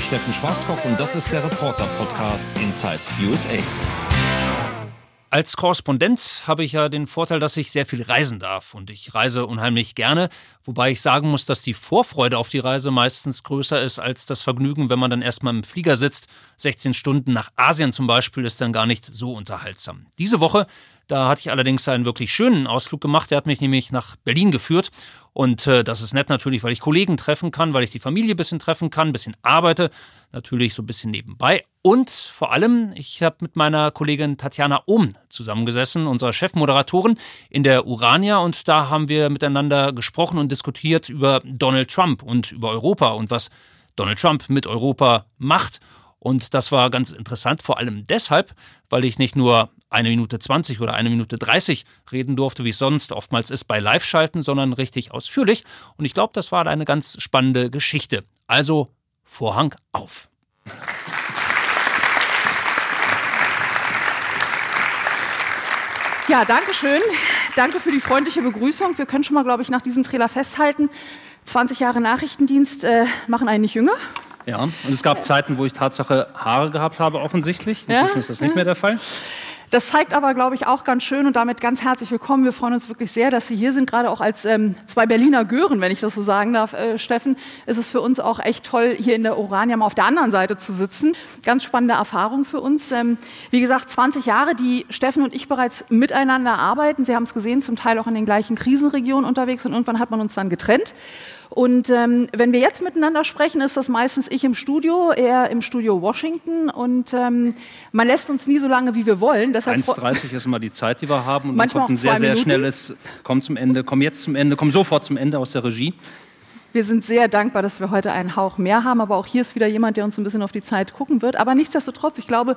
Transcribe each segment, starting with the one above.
ist Steffen Schwarzkopf und das ist der Reporter-Podcast Inside USA. Als Korrespondent habe ich ja den Vorteil, dass ich sehr viel reisen darf und ich reise unheimlich gerne, wobei ich sagen muss, dass die Vorfreude auf die Reise meistens größer ist als das Vergnügen, wenn man dann erstmal im Flieger sitzt. 16 Stunden nach Asien zum Beispiel ist dann gar nicht so unterhaltsam. Diese Woche da hatte ich allerdings einen wirklich schönen Ausflug gemacht. Der hat mich nämlich nach Berlin geführt. Und äh, das ist nett natürlich, weil ich Kollegen treffen kann, weil ich die Familie ein bisschen treffen kann, ein bisschen arbeite, natürlich so ein bisschen nebenbei. Und vor allem, ich habe mit meiner Kollegin Tatjana Ohm zusammengesessen, unserer Chefmoderatorin in der Urania. Und da haben wir miteinander gesprochen und diskutiert über Donald Trump und über Europa und was Donald Trump mit Europa macht. Und das war ganz interessant, vor allem deshalb, weil ich nicht nur eine Minute 20 oder eine Minute 30 reden durfte, wie es sonst oftmals ist bei Live-Schalten, sondern richtig ausführlich. Und ich glaube, das war eine ganz spannende Geschichte. Also Vorhang auf. Ja, danke schön. Danke für die freundliche Begrüßung. Wir können schon mal, glaube ich, nach diesem Trailer festhalten, 20 Jahre Nachrichtendienst äh, machen einen nicht jünger. Ja, und es gab Zeiten, wo ich Tatsache Haare gehabt habe, offensichtlich. Inzwischen ja? ist das nicht mehr der Fall. Das zeigt aber, glaube ich, auch ganz schön und damit ganz herzlich willkommen. Wir freuen uns wirklich sehr, dass Sie hier sind, gerade auch als ähm, zwei Berliner Gören, wenn ich das so sagen darf, äh, Steffen. Ist es für uns auch echt toll, hier in der Orania mal auf der anderen Seite zu sitzen. Ganz spannende Erfahrung für uns. Ähm, wie gesagt, 20 Jahre, die Steffen und ich bereits miteinander arbeiten. Sie haben es gesehen, zum Teil auch in den gleichen Krisenregionen unterwegs und irgendwann hat man uns dann getrennt. Und ähm, wenn wir jetzt miteinander sprechen, ist das meistens ich im Studio, er im Studio Washington. Und ähm, man lässt uns nie so lange, wie wir wollen. 1,30 ist immer die Zeit, die wir haben. Und dann kommt ein sehr, sehr Minuten. schnelles, komm zum Ende, komm jetzt zum Ende, komm sofort zum Ende aus der Regie. Wir sind sehr dankbar, dass wir heute einen Hauch mehr haben, aber auch hier ist wieder jemand, der uns ein bisschen auf die Zeit gucken wird. Aber nichtsdestotrotz, ich glaube,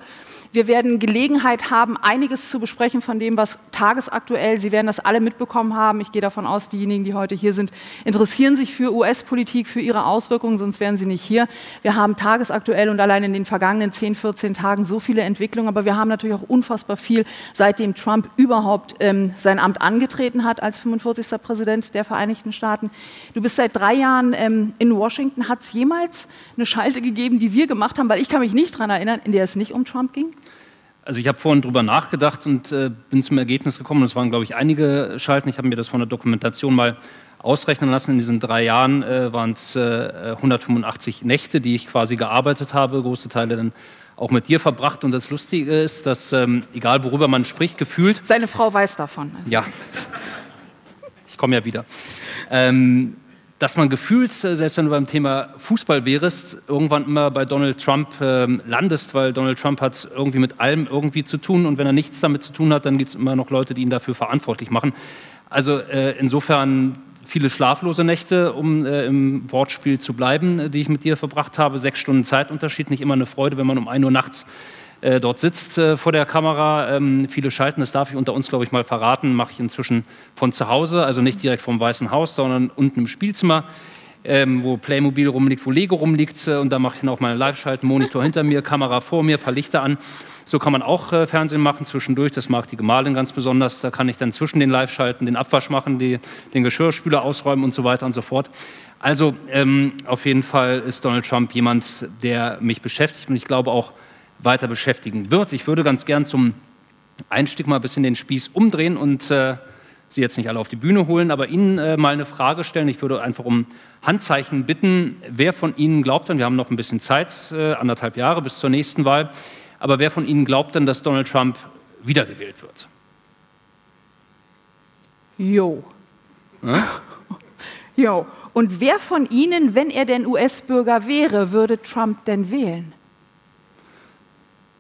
wir werden Gelegenheit haben, einiges zu besprechen von dem, was tagesaktuell, Sie werden das alle mitbekommen haben. Ich gehe davon aus, diejenigen, die heute hier sind, interessieren sich für US-Politik, für ihre Auswirkungen, sonst wären sie nicht hier. Wir haben tagesaktuell und allein in den vergangenen 10, 14 Tagen so viele Entwicklungen, aber wir haben natürlich auch unfassbar viel, seitdem Trump überhaupt ähm, sein Amt angetreten hat als 45. Präsident der Vereinigten Staaten. Du bist seit drei Jahren ähm, in Washington. Hat es jemals eine Schalte gegeben, die wir gemacht haben? Weil ich kann mich nicht daran erinnern, in der es nicht um Trump ging. Also ich habe vorhin drüber nachgedacht und äh, bin zum Ergebnis gekommen, es waren, glaube ich, einige Schalten. Ich habe mir das von der Dokumentation mal ausrechnen lassen. In diesen drei Jahren äh, waren es äh, 185 Nächte, die ich quasi gearbeitet habe, große Teile dann auch mit dir verbracht. Und das Lustige ist, dass ähm, egal worüber man spricht, gefühlt... Seine Frau weiß davon. Also. Ja, ich komme ja wieder. Ähm, dass man gefühlt, äh, selbst wenn du beim Thema Fußball wärst, irgendwann immer bei Donald Trump äh, landest, weil Donald Trump hat irgendwie mit allem irgendwie zu tun und wenn er nichts damit zu tun hat, dann gibt es immer noch Leute, die ihn dafür verantwortlich machen. Also äh, insofern viele schlaflose Nächte, um äh, im Wortspiel zu bleiben, äh, die ich mit dir verbracht habe. Sechs Stunden Zeitunterschied, nicht immer eine Freude, wenn man um 1 Uhr nachts äh, dort sitzt äh, vor der Kamera. Ähm, viele schalten, das darf ich unter uns, glaube ich, mal verraten, mache ich inzwischen von zu Hause, also nicht direkt vom Weißen Haus, sondern unten im Spielzimmer. Ähm, wo Playmobil rumliegt, wo Lego rumliegt. Äh, und da mache ich dann auch meine Live-Schalten, Monitor hinter mir, Kamera vor mir, paar Lichter an. So kann man auch äh, Fernsehen machen zwischendurch. Das mag die Gemahlin ganz besonders. Da kann ich dann zwischen den Live-Schalten den Abwasch machen, die, den Geschirrspüler ausräumen und so weiter und so fort. Also ähm, auf jeden Fall ist Donald Trump jemand, der mich beschäftigt und ich glaube auch weiter beschäftigen wird. Ich würde ganz gern zum Einstieg mal ein bisschen den Spieß umdrehen und äh, Sie jetzt nicht alle auf die Bühne holen, aber Ihnen äh, mal eine Frage stellen. Ich würde einfach um Handzeichen bitten, wer von Ihnen glaubt denn, wir haben noch ein bisschen Zeit, äh, anderthalb Jahre bis zur nächsten Wahl, aber wer von Ihnen glaubt denn, dass Donald Trump wiedergewählt wird? Jo. Hm? jo. Und wer von Ihnen, wenn er denn US-Bürger wäre, würde Trump denn wählen?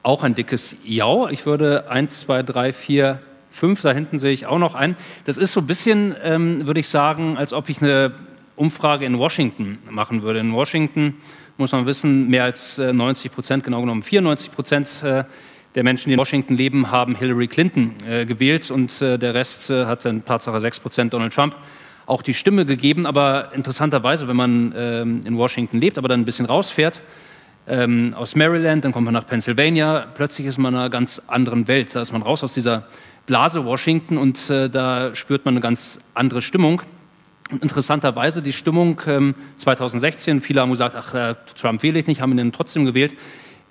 Auch ein dickes Ja. Ich würde eins, zwei, drei, vier, fünf, da hinten sehe ich auch noch ein. Das ist so ein bisschen, ähm, würde ich sagen, als ob ich eine Umfrage in Washington machen würde. In Washington muss man wissen, mehr als 90 äh, Prozent, genau genommen 94 Prozent äh, der Menschen, die in Washington leben, haben Hillary Clinton äh, gewählt und äh, der Rest äh, hat dann Tatsache 6 Prozent Donald Trump auch die Stimme gegeben. Aber interessanterweise, wenn man ähm, in Washington lebt, aber dann ein bisschen rausfährt, ähm, aus Maryland, dann kommt man nach Pennsylvania, plötzlich ist man in einer ganz anderen Welt. Da ist man raus aus dieser Blase Washington und äh, da spürt man eine ganz andere Stimmung. Interessanterweise die Stimmung ähm, 2016, viele haben gesagt, ach, äh, Trump wähle ich nicht, haben ihn trotzdem gewählt.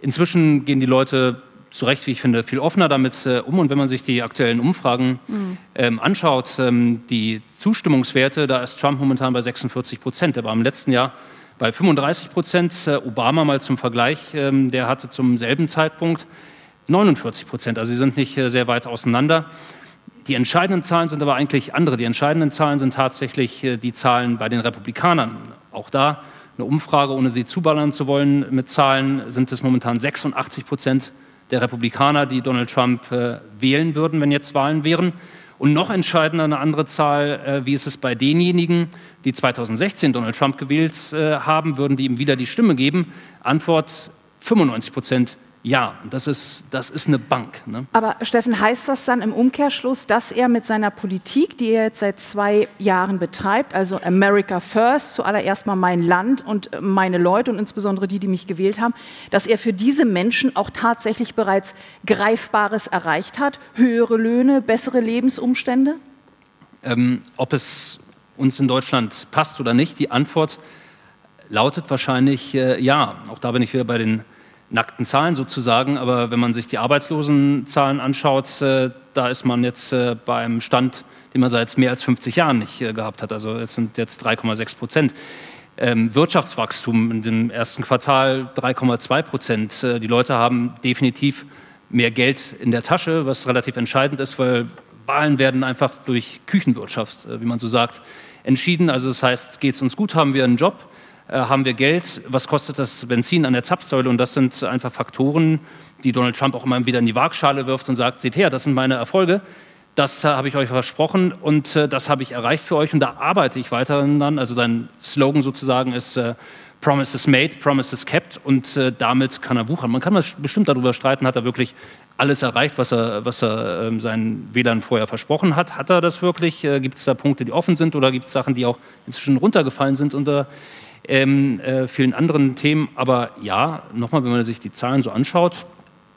Inzwischen gehen die Leute zu Recht, wie ich finde, viel offener damit äh, um. Und wenn man sich die aktuellen Umfragen mhm. ähm, anschaut, ähm, die Zustimmungswerte, da ist Trump momentan bei 46 Prozent. Der war im letzten Jahr bei 35 Prozent. Äh, Obama mal zum Vergleich, ähm, der hatte zum selben Zeitpunkt 49 Prozent. Also sie sind nicht äh, sehr weit auseinander. Die entscheidenden Zahlen sind aber eigentlich andere. Die entscheidenden Zahlen sind tatsächlich äh, die Zahlen bei den Republikanern. Auch da eine Umfrage, ohne sie zuballern zu wollen mit Zahlen, sind es momentan 86 Prozent der Republikaner, die Donald Trump äh, wählen würden, wenn jetzt Wahlen wären. Und noch entscheidender eine andere Zahl, äh, wie ist es bei denjenigen, die 2016 Donald Trump gewählt äh, haben, würden die ihm wieder die Stimme geben? Antwort 95 Prozent ja, das ist, das ist eine Bank. Ne? Aber Steffen, heißt das dann im Umkehrschluss, dass er mit seiner Politik, die er jetzt seit zwei Jahren betreibt, also America First, zuallererst mal mein Land und meine Leute und insbesondere die, die mich gewählt haben, dass er für diese Menschen auch tatsächlich bereits Greifbares erreicht hat? Höhere Löhne, bessere Lebensumstände? Ähm, ob es uns in Deutschland passt oder nicht, die Antwort lautet wahrscheinlich äh, ja. Auch da bin ich wieder bei den nackten Zahlen sozusagen, aber wenn man sich die Arbeitslosenzahlen anschaut, äh, da ist man jetzt äh, bei einem Stand, den man seit mehr als 50 Jahren nicht äh, gehabt hat. Also jetzt sind jetzt 3,6 Prozent. Ähm, Wirtschaftswachstum in dem ersten Quartal 3,2 Prozent. Die Leute haben definitiv mehr Geld in der Tasche, was relativ entscheidend ist, weil Wahlen werden einfach durch Küchenwirtschaft, wie man so sagt, entschieden. Also das heißt, geht es uns gut, haben wir einen Job haben wir Geld, was kostet das Benzin an der Zapfsäule? Und das sind einfach Faktoren, die Donald Trump auch immer wieder in die Waagschale wirft und sagt, seht her, das sind meine Erfolge. Das äh, habe ich euch versprochen und äh, das habe ich erreicht für euch und da arbeite ich weiterhin dann. Also sein Slogan sozusagen ist äh, Promises made, Promises kept und äh, damit kann er wuchern. Man kann bestimmt darüber streiten, hat er wirklich alles erreicht, was er, was er ähm, seinen Wählern vorher versprochen hat. Hat er das wirklich? Äh, gibt es da Punkte, die offen sind oder gibt es Sachen, die auch inzwischen runtergefallen sind unter ähm, äh, vielen anderen Themen. Aber ja, nochmal, wenn man sich die Zahlen so anschaut,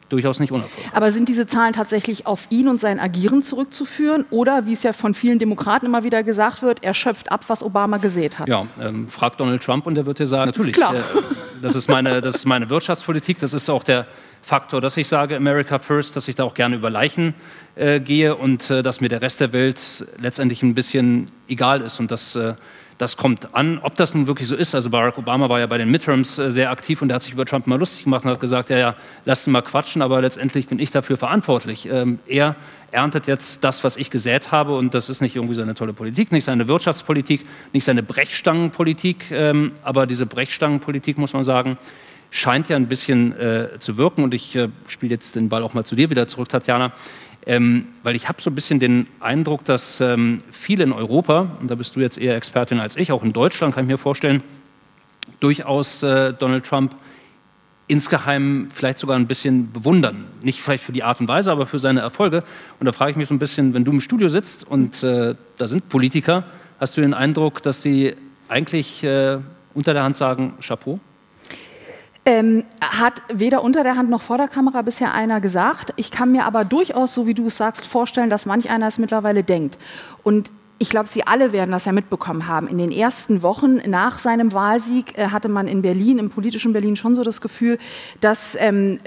durchaus nicht unerfolgreich. Aber sind diese Zahlen tatsächlich auf ihn und sein Agieren zurückzuführen? Oder, wie es ja von vielen Demokraten immer wieder gesagt wird, er schöpft ab, was Obama gesät hat? Ja, ähm, fragt Donald Trump und er wird dir sagen, natürlich, Klar. Äh, das, ist meine, das ist meine Wirtschaftspolitik, das ist auch der Faktor, dass ich sage, America First, dass ich da auch gerne über Leichen äh, gehe und äh, dass mir der Rest der Welt letztendlich ein bisschen egal ist und das äh, das kommt an. Ob das nun wirklich so ist, also Barack Obama war ja bei den Midterms äh, sehr aktiv und der hat sich über Trump mal lustig gemacht und hat gesagt, ja, ja, lasst ihn mal quatschen, aber letztendlich bin ich dafür verantwortlich. Ähm, er erntet jetzt das, was ich gesät habe und das ist nicht irgendwie seine tolle Politik, nicht seine Wirtschaftspolitik, nicht seine Brechstangenpolitik, ähm, aber diese Brechstangenpolitik, muss man sagen, scheint ja ein bisschen äh, zu wirken und ich äh, spiele jetzt den Ball auch mal zu dir wieder zurück, Tatjana. Ähm, weil ich habe so ein bisschen den Eindruck, dass ähm, viele in Europa, und da bist du jetzt eher Expertin als ich, auch in Deutschland kann ich mir vorstellen, durchaus äh, Donald Trump insgeheim vielleicht sogar ein bisschen bewundern. Nicht vielleicht für die Art und Weise, aber für seine Erfolge. Und da frage ich mich so ein bisschen, wenn du im Studio sitzt und äh, da sind Politiker, hast du den Eindruck, dass sie eigentlich äh, unter der Hand sagen, Chapeau? Ähm, hat weder unter der Hand noch vor der Kamera bisher einer gesagt. Ich kann mir aber durchaus, so wie du es sagst, vorstellen, dass manch einer es mittlerweile denkt. Und ich glaube, Sie alle werden das ja mitbekommen haben. In den ersten Wochen nach seinem Wahlsieg äh, hatte man in Berlin, im politischen Berlin, schon so das Gefühl, dass ähm,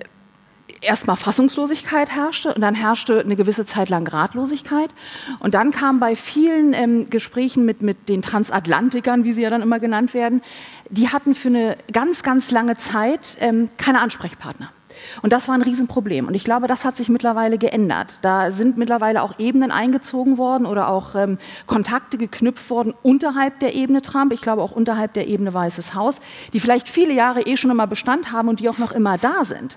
erstmal Fassungslosigkeit herrschte und dann herrschte eine gewisse Zeit lang Ratlosigkeit. Und dann kam bei vielen ähm, Gesprächen mit, mit den Transatlantikern, wie sie ja dann immer genannt werden, die hatten für eine ganz, ganz lange Zeit ähm, keine Ansprechpartner. Und das war ein Riesenproblem. Und ich glaube, das hat sich mittlerweile geändert. Da sind mittlerweile auch Ebenen eingezogen worden oder auch ähm, Kontakte geknüpft worden unterhalb der Ebene Trump, ich glaube auch unterhalb der Ebene Weißes Haus, die vielleicht viele Jahre eh schon immer Bestand haben und die auch noch immer da sind.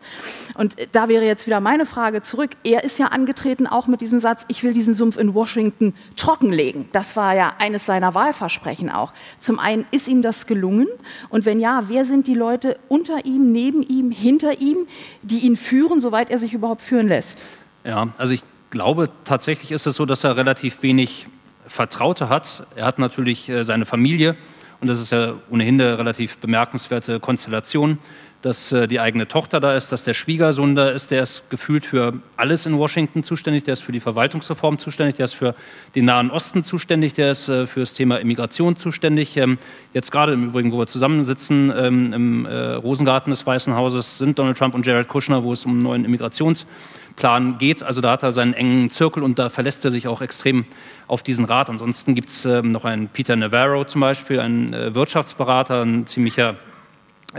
Und äh, da wäre jetzt wieder meine Frage zurück. Er ist ja angetreten auch mit diesem Satz, ich will diesen Sumpf in Washington trockenlegen. Das war ja eines seiner Wahlversprechen auch. Zum einen, ist ihm das gelungen? Und wenn ja, wer sind die Leute unter ihm, neben ihm, hinter ihm, die ihn führen, soweit er sich überhaupt führen lässt? Ja, also ich glaube, tatsächlich ist es so, dass er relativ wenig Vertraute hat. Er hat natürlich äh, seine Familie und das ist ja ohnehin eine relativ bemerkenswerte Konstellation. Dass äh, die eigene Tochter da ist, dass der Schwiegersohn da ist, der ist gefühlt für alles in Washington zuständig, der ist für die Verwaltungsreform zuständig, der ist für den Nahen Osten zuständig, der ist äh, für das Thema Immigration zuständig. Ähm, jetzt gerade im Übrigen, wo wir zusammensitzen, ähm, im äh, Rosengarten des Weißen Hauses, sind Donald Trump und Jared Kushner, wo es um einen neuen Immigrationsplan geht. Also da hat er seinen engen Zirkel und da verlässt er sich auch extrem auf diesen Rat. Ansonsten gibt es ähm, noch einen Peter Navarro zum Beispiel, einen Wirtschaftsberater, ein ziemlicher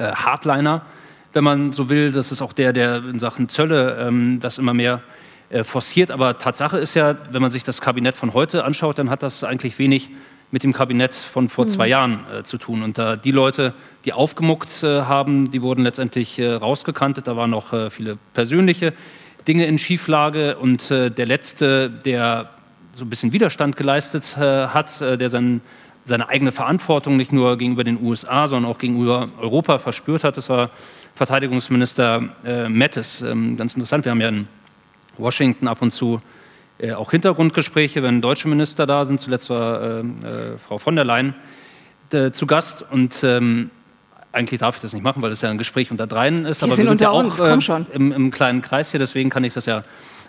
Hardliner, wenn man so will. Das ist auch der, der in Sachen Zölle ähm, das immer mehr äh, forciert. Aber Tatsache ist ja, wenn man sich das Kabinett von heute anschaut, dann hat das eigentlich wenig mit dem Kabinett von vor mhm. zwei Jahren äh, zu tun. Und äh, die Leute, die aufgemuckt äh, haben, die wurden letztendlich äh, rausgekantet. Da waren noch äh, viele persönliche Dinge in Schieflage. Und äh, der letzte, der so ein bisschen Widerstand geleistet hat, der seinen seine eigene Verantwortung nicht nur gegenüber den USA, sondern auch gegenüber Europa verspürt hat. Das war Verteidigungsminister äh, Mattis. Ähm, ganz interessant, wir haben ja in Washington ab und zu äh, auch Hintergrundgespräche, wenn deutsche Minister da sind. Zuletzt war äh, äh Frau von der Leyen äh, zu Gast und ähm, eigentlich darf ich das nicht machen, weil es ja ein Gespräch unter dreien ist, wir aber sind wir sind ja auch äh, im, im, kleinen Kreis hier, deswegen kann ich das ja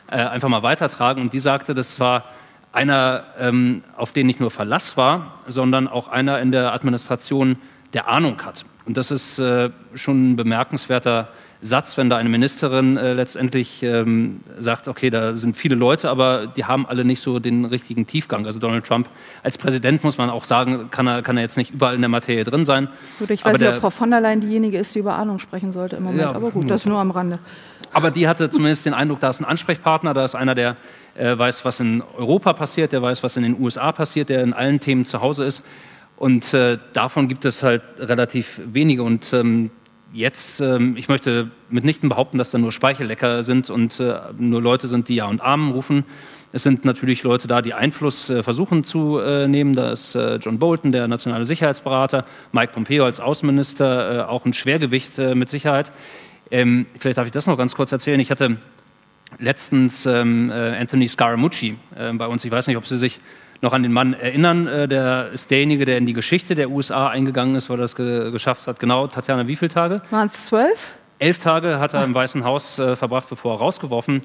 einfach mal weitertragen. Und die sagte, das war einer, ähm, auf den nicht nur Verlass war, sondern auch einer in der Administration, der Ahnung hat. Und das ist äh, schon ein bemerkenswerter Satz, wenn da eine Ministerin äh, letztendlich ähm, sagt, okay, da sind viele Leute, aber die haben alle nicht so den richtigen Tiefgang. Also Donald Trump als Präsident muss man auch sagen, kann er, kann er jetzt nicht überall in der Materie drin sein. Gut, ich weiß nicht, ob Frau von der Leyen diejenige ist, die über Ahnung sprechen sollte im Moment, ja, aber gut, das nur am Rande. Aber die hatte zumindest den Eindruck, da ist ein Ansprechpartner, da ist einer, der äh, weiß, was in Europa passiert, der weiß, was in den USA passiert, der in allen Themen zu Hause ist. Und äh, davon gibt es halt relativ wenige. Und ähm, jetzt, ähm, ich möchte mitnichten behaupten, dass da nur Speichellecker sind und äh, nur Leute sind, die Ja und Amen rufen. Es sind natürlich Leute da, die Einfluss äh, versuchen zu äh, nehmen. Da ist äh, John Bolton, der nationale Sicherheitsberater, Mike Pompeo als Außenminister, äh, auch ein Schwergewicht mit Sicherheit. Ähm, vielleicht darf ich das noch ganz kurz erzählen. Ich hatte letztens ähm, äh, Anthony Scaramucci äh, bei uns. Ich weiß nicht, ob Sie sich noch an den Mann erinnern. Äh, der ist derjenige, der in die Geschichte der USA eingegangen ist, weil er das ge geschafft hat. Genau, Tatjana, wie viele Tage? Waren es zwölf? Elf Tage hat er im Weißen Haus äh, verbracht, bevor er rausgeworfen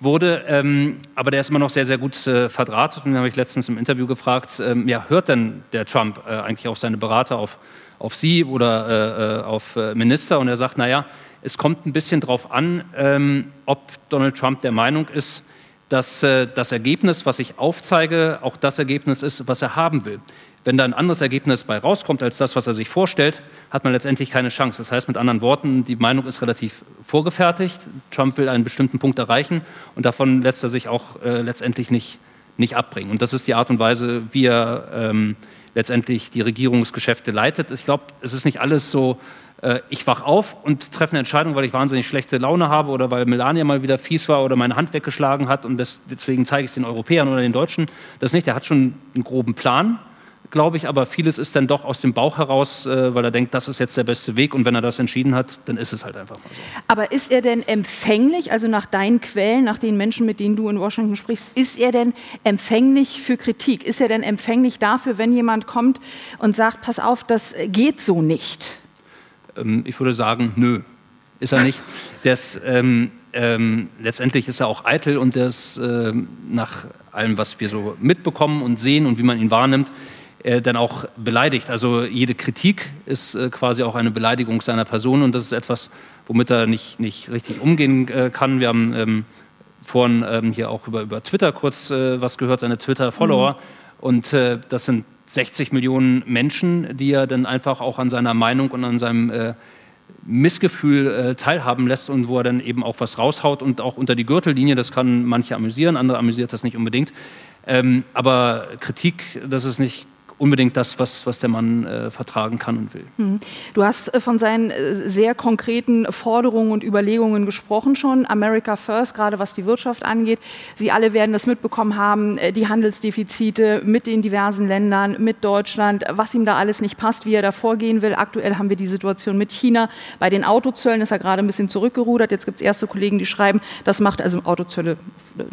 wurde. Ähm, aber der ist immer noch sehr, sehr gut äh, verdrahtet. Und den habe ich letztens im Interview gefragt, ähm, ja, hört denn der Trump äh, eigentlich auf seine Berater, auf, auf Sie oder auf Minister? Und er sagt, naja, es kommt ein bisschen darauf an, ähm, ob Donald Trump der Meinung ist, dass äh, das Ergebnis, was ich aufzeige, auch das Ergebnis ist, was er haben will. Wenn da ein anderes Ergebnis bei rauskommt als das, was er sich vorstellt, hat man letztendlich keine Chance. Das heißt mit anderen Worten, die Meinung ist relativ vorgefertigt. Trump will einen bestimmten Punkt erreichen und davon lässt er sich auch äh, letztendlich nicht, nicht abbringen. Und das ist die Art und Weise, wie er ähm, letztendlich die Regierungsgeschäfte leitet. Ich glaube, es ist nicht alles so äh, ich wach auf und treffe eine Entscheidung, weil ich wahnsinnig schlechte Laune habe oder weil Melania mal wieder fies war oder meine Hand weggeschlagen hat und das, deswegen zeige ich es den Europäern oder den Deutschen. Das nicht, der hat schon einen groben Plan, glaube ich, aber vieles ist dann doch aus dem Bauch heraus, äh, weil er denkt, das ist jetzt der beste Weg und wenn er das entschieden hat, dann ist es halt einfach mal so. Aber ist er denn empfänglich, also nach deinen Quellen, nach den Menschen, mit denen du in Washington sprichst, ist er denn empfänglich für Kritik? Ist er denn empfänglich dafür, wenn jemand kommt und sagt, pass auf, das geht so nicht? Ähm, ich würde sagen, nö, ist er nicht. Das, ähm, ähm, letztendlich ist er auch eitel und das äh, nach allem, was wir so mitbekommen und sehen und wie man ihn wahrnimmt, äh, dann auch beleidigt. Also jede Kritik ist äh, quasi auch eine Beleidigung seiner Person und das ist etwas, womit er nicht, nicht richtig umgehen äh, kann. Wir haben ähm, vorhin ähm, hier auch über, über Twitter kurz was gehört, seine Twitter-Follower. Mhm. Und das sind 60 Millionen Menschen, die er dann einfach auch an seiner Meinung und an seinem Missgefühl teilhaben lässt und wo er dann eben auch was raushaut und auch unter die Gürtellinie. Das kann manche amüsieren, andere amüsiert das nicht unbedingt. Ähm, aber Kritik, das ist nicht unbedingt das, was, was der Mann äh, vertragen kann und will. Hm. Du hast äh, von seinen äh, sehr konkreten Forderungen und Überlegungen gesprochen schon. America First, gerade was die Wirtschaft angeht. Sie alle werden das mitbekommen haben, äh, die Handelsdefizite mit den diversen Ländern, mit Deutschland, was ihm da alles nicht passt, wie er da vorgehen will. Aktuell haben wir die Situation mit China. Bei den Autozöllen ist er gerade ein bisschen zurückgerudert. Jetzt gibt es erste Kollegen, die schreiben, das macht also Autozölle